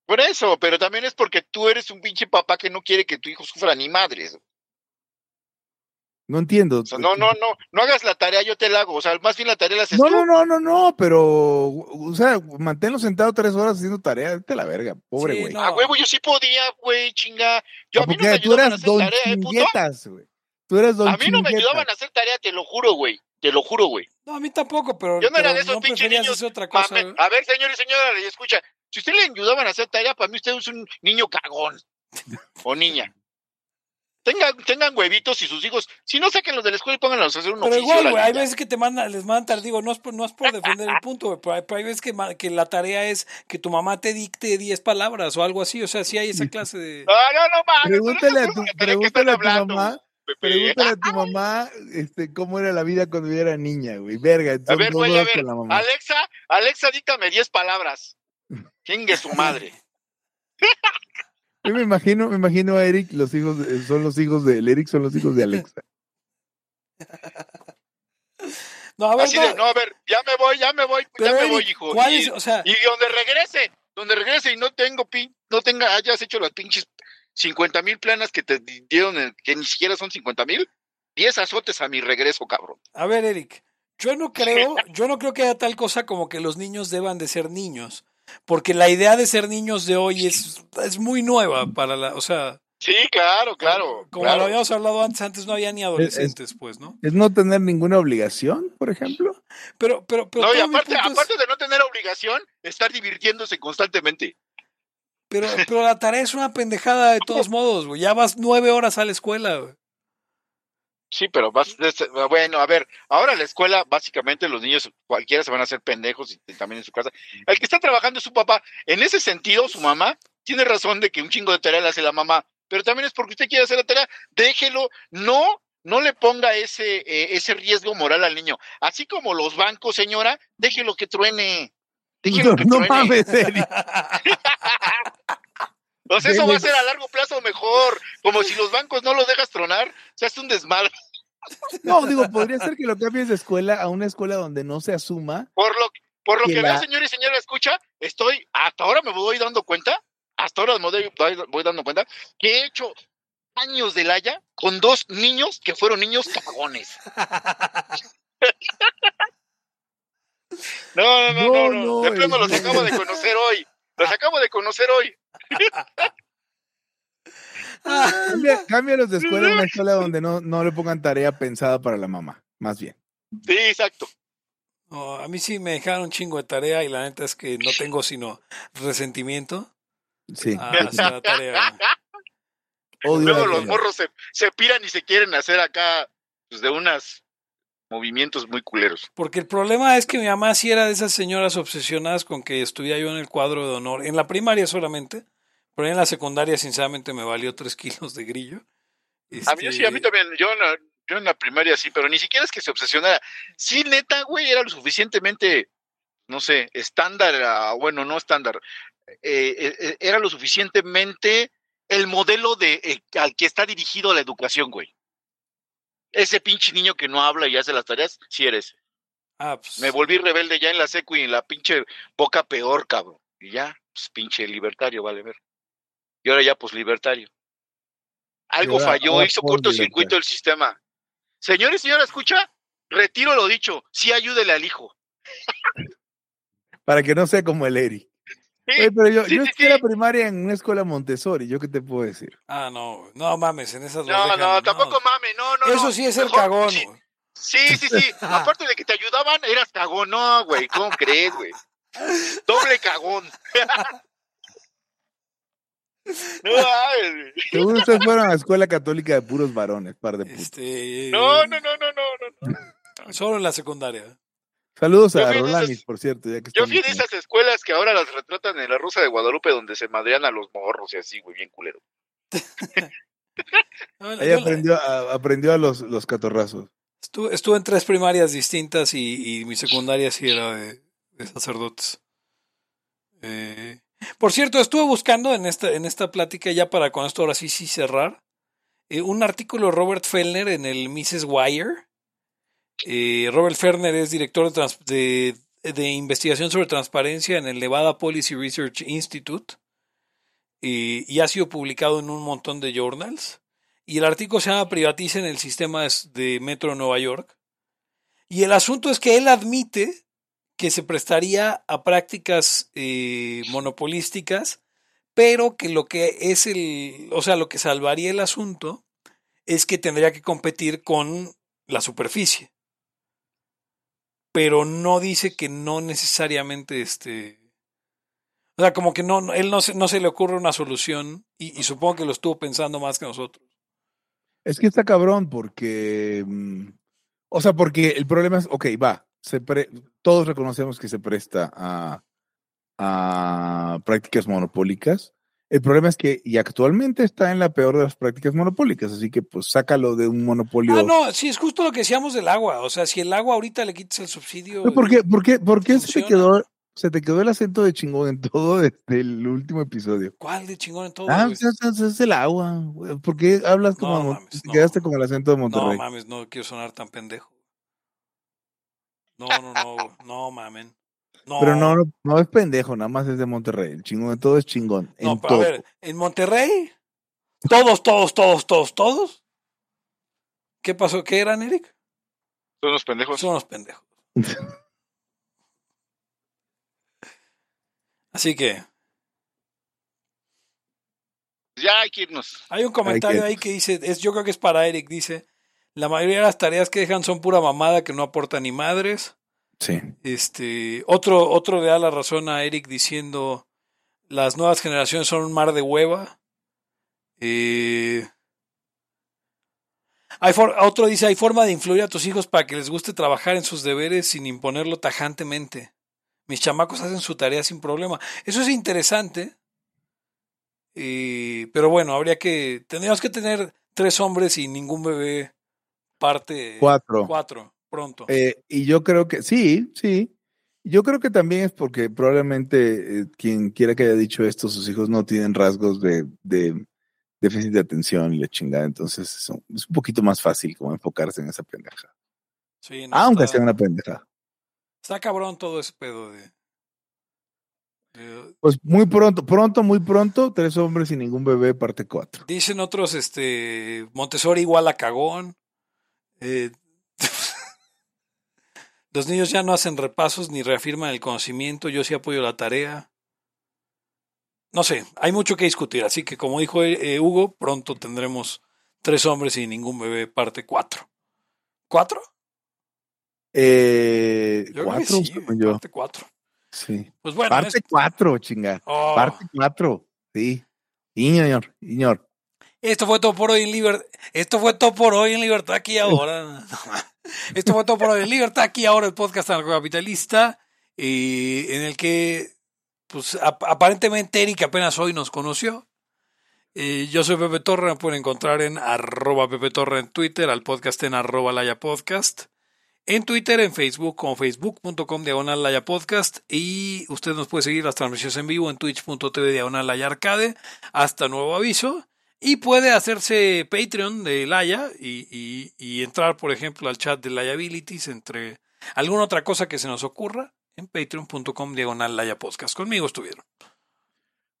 Por eso, pero también es porque tú eres un pinche papá que no quiere que tu hijo sufra ni madres. No entiendo. O sea, no, no, no, no hagas la tarea, yo te la hago. O sea, más bien la tarea la haces No, tú. no, no, no, no, pero, o sea, manténlo sentado tres horas haciendo tarea, vete la verga, pobre Sí, güey. no. A huevo, yo sí podía, güey, chinga. Yo a mí no me ayudaban a hacer don tarea, ¿eh, puto? chinguetas, güey. Tú eras don A mí no me ayudaban a hacer tarea, te lo juro, güey. Te lo juro, güey. No, a mí tampoco, pero, Yo no era de esos no pinches niños otra cosa. Mame- A ver, señor y señora, le escucha. Si usted le ayudaban a hacer tarea, para mí usted es un niño cagón. O niña. Tengan, tengan huevitos y sus hijos. Si no, sáquenlos de la escuela y pónganlos a hacer un Pero oficio. igual, güey, hay veces que te mandan, les mandan digo, no es por, no es por defender el punto, güey, pero hay, pero hay veces que, que la tarea es que tu mamá te dicte 10 palabras o algo así, o sea, sí hay esa clase de... No, no, no, mames. Pregúntale a tu, pregúntale a tu hablando, mamá, Pepe. pregúntale a tu mamá, este, cómo era la vida cuando yo era niña, güey. Verga, A ver, güey, a ver. con la mamá. Alexa, Alexa, díctame 10 palabras. Chingue su madre. Yo me imagino, me imagino a Eric, los hijos, de- son los hijos de, Eric son los hijos de Alexa. No, a ver, Así no, de, no, a ver, ya me voy, ya me voy, pero ya me voy, hijo. ¿cuál Y- es? O sea, Y donde regrese, donde regrese y no tengo pin, no tenga, hayas hecho las pinches 50 mil planas que te di- dieron, que ni siquiera son 50 mil, 10 azotes a mi regreso, cabrón. a ver, Eric, yo no creo, yo no creo que haya tal cosa como que los niños deban de ser niños, porque la idea de ser niños de hoy es, es muy nueva para la, o sea, Sí, claro, claro. como claro. lo habíamos hablado antes, antes no había ni adolescentes, pues, ¿no? Es no tener ninguna obligación, por ejemplo. Pero, pero, pero, No, y aparte, es- aparte de no tener obligación, estar divirtiéndose constantemente. pero, pero la tarea es una pendejada de todos modos, güey, ya vas nueve horas a la escuela, güey. Sí, pero vas, es- bueno, a ver, ahora la escuela, básicamente los niños, cualquiera se van a hacer pendejos y también en su casa. El que está trabajando es su papá. En ese sentido, su mamá tiene razón de que un chingo de tarea le hace la mamá, pero también es porque usted quiere hacer la tarea, déjelo, no, no le ponga ese, eh, ese riesgo moral al niño. Así como los bancos, señora, déjelo que truene. Déjelo No, que no truene. mames, O sea, eso va a ser a largo plazo mejor. Como si los bancos no los dejas tronar, se hace un desmadre. No, digo, podría ser que lo cambies de escuela a una escuela donde no se asuma. Por lo, por lo Que que la- veo, señor y señora, escucha, estoy, hasta ahora me voy dando cuenta, hasta ahora me voy, voy dando cuenta, que he hecho años de laya con dos niños que fueron niños cagones. No, no, no, no, No, no, no, de plano los acabo de conocer hoy. Los acabo de conocer hoy. Cambia, cámbialos de escuela a una escuela donde no, no le pongan tarea pensada para la mamá, más bien. Sí, exacto. A mí sí me dejaron un chingo de tarea y la neta es que no tengo sino resentimiento Sí. a hacer la tarea. Odio Luego la los morros se, se piran y se quieren hacer acá pues, de unos movimientos muy culeros. Porque el problema es que mi mamá sí era de esas señoras obsesionadas con que estuviera yo en el cuadro de honor. En la primaria solamente, pero en la secundaria sinceramente me valió tres kilos de grillo. A mí Este, sí, a mí también. Yo en, la, yo en la primaria sí, pero ni siquiera es que se obsesionara. Sí, neta, güey, era lo suficientemente, no sé, estándar, ah, bueno, no estándar. eh, eh, eh, era lo suficientemente el modelo de eh, al que está dirigido la educación, güey. Ese pinche niño que no habla y hace las tareas, sí eres. Ah, pues, Me volví rebelde ya en la secu y en la pinche boca peor, cabrón. Y ya, pues pinche libertario, vale ver. Y ahora ya, pues libertario. Algo ahora- falló, ahora hizo cortocircuito libertad. el sistema. Señor y señora, escucha, retiro lo dicho, sí ayúdele al hijo. Para que no sea como el Eri. Sí, Oye, pero yo, sí, yo sí, estudié la sí. primaria en una escuela Montessori, ¿yo qué te puedo decir? Ah, no, no mames, en esas No, dejan, no, tampoco mame, no, no. Eso no. sí es el cagón. Sí, sí, sí. Aparte de que te ayudaban, eras cagón. No, güey, ¿cómo crees, güey? Doble cagón. no. Seguro ustedes fueron a la escuela católica de puros varones, par de putos. Este, no, no, no, no, no, no, no. Solo en la secundaria. Saludos Yo a Rolanis, esas- por cierto. Ya que Yo fui de en- esas escuelas que ahora las retratan en la Rosa de Guadalupe, donde se madrean a los morros y así, güey, bien culero. Ahí aprendió a, aprendió a los, los catorrazos. Estuve, estuve en tres primarias distintas y, y mi secundaria sí era de, de sacerdotes. Eh, Por cierto, estuve buscando en esta, en esta plática, ya para con esto ahora sí, cerrar, eh, un artículo de Robert Fellner en el Mrs. Wire. Eh, Robert Fellner es director de, de, investigación sobre transparencia en el Nevada Policy Research Institute y, ha sido publicado en un montón de journals. Y el artículo se llama Privaticen el sistema de Metro Nueva York. Y el asunto es que él admite que se prestaría a prácticas eh, monopolísticas, pero que lo que es el, o sea, lo que salvaría el asunto es que tendría que competir con la superficie. Pero no dice que no necesariamente este. O sea, como que no, él no se, no se le ocurre una solución y, y supongo que lo estuvo pensando más que nosotros. Es que está cabrón porque, mm, o sea, porque el problema es, ok, va, se pre- todos reconocemos que se presta a, a prácticas monopólicas. El problema es que, y actualmente está en la peor de las prácticas monopólicas, así que pues sácalo de un monopolio. Ah, no, sí, es justo lo que decíamos del agua. O sea, si el agua ahorita le quitas el subsidio. ¿Por qué, por qué, por qué se te quedó, se te quedó el acento de chingón en todo desde el último episodio? ¿Cuál de chingón en todo? Ah, es, es el agua. ¿Por qué hablas como, No Mon- mames, te no. quedaste con el acento de No Monterrey? mames, no quiero sonar tan pendejo. No, no, no, no mamen. No, Pero no, no, no es pendejo, nada más es de Monterrey. El chingón de todo es chingón. no, en pero a ver, en Monterrey, todos, todos, todos, todos, todos. ¿Qué pasó? ¿Qué eran, Eric? Son unos pendejos. Son unos pendejos. Así que Ya hay que irnos. hay un comentario que- ahí que dice, es, yo creo que es para Eric, dice, la mayoría de las tareas que dejan son pura mamada que no aportan ni madres. Sí. Este, otro, otro le da la razón a Eric diciendo las nuevas generaciones son un mar de hueva. Eh, hay for- otro dice, hay forma de influir a tus hijos para que les guste trabajar en sus deberes sin imponerlo tajantemente. Mis chamacos hacen su tarea sin problema. Eso es interesante. Eh, pero bueno, habría que, tendríamos que tener tres hombres y ningún bebé parte Cuatro. cuatro pronto. Eh, y yo creo que sí, sí. Yo creo que también es porque probablemente eh, quien quiera que haya dicho esto, sus hijos no tienen rasgos de, de déficit de atención y la chingada. Entonces es un, es un poquito más fácil como enfocarse en esa pendeja. Sí, no, Aunque está- sea una pendeja. Está cabrón todo ese pedo de. de- Pues muy pronto, pronto, muy pronto, tres hombres y ningún bebé, parte cuatro. dicen otros, este. Montessori igual a cagón. Eh, los niños ya no hacen repasos ni reafirman el conocimiento. Yo sí apoyo la tarea. No sé, hay mucho que discutir. Así que, como dijo eh, Hugo, pronto tendremos tres hombres y ningún bebé, parte cuatro. ¿Cuatro? Eh, Yo creo cuatro, que sí, yo. parte cuatro. Sí. Pues bueno, Parte es- cuatro, chinga. oh. Parte cuatro. Sí. Esto fue todo por hoy en Libertad. Esto fue todo por hoy en Libertad aquí ahora. Esto fue todo por hoy en Libertad aquí ahora, el podcast anarcocapitalista, eh, en el que, pues, ap- aparentemente Eric apenas hoy nos conoció. Eh, yo soy Pepe Torre, me pueden encontrar en arroba Pepe Torre en Twitter, al podcast en arroba Laya Podcast. En Twitter, en Facebook, como facebook.com diagonal Laya Podcast. Y usted nos puede seguir las transmisiones en vivo en twitch.tv diagonal Laya Arcade. Hasta nuevo aviso. Y puede hacerse Patreon de Laya y, y- y entrar, por ejemplo, al chat de Liabilities entre alguna otra cosa que se nos ocurra en patreon.com diagonal Laya Podcast. Conmigo estuvieron.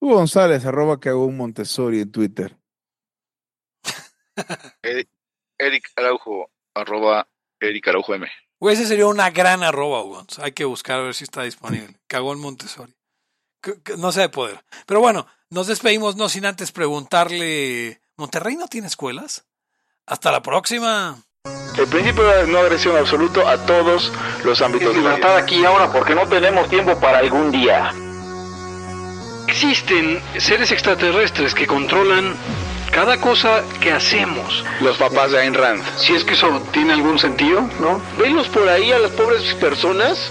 Hugo González, arroba que hago un Montessori en Twitter. Eric, Eric Araujo, arroba Eric Araujo M. Güey, ese sería una gran arroba, Ugons. Hay que buscar a ver si está disponible. Cagón Montessori. No sé de poder. Pero bueno, nos despedimos no sin antes preguntarle, ¿Monterrey no tiene escuelas? Hasta la próxima. El principio de no agresión absoluto a todos los ámbitos de la vida. aquí ahora porque no tenemos tiempo para algún día. Existen seres extraterrestres que controlan cada cosa que hacemos. Los papás de Ayn Rand. Si es que eso tiene algún sentido, ¿no? Venlos por ahí a las pobres personas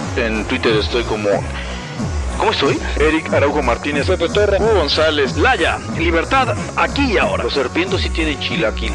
en Twitter estoy como. ¿Cómo estoy? Eric Araujo Martínez, Pepe Torre, Hugo González, Laya, libertad, aquí y ahora. Los serpientes sí tienen chilaquil.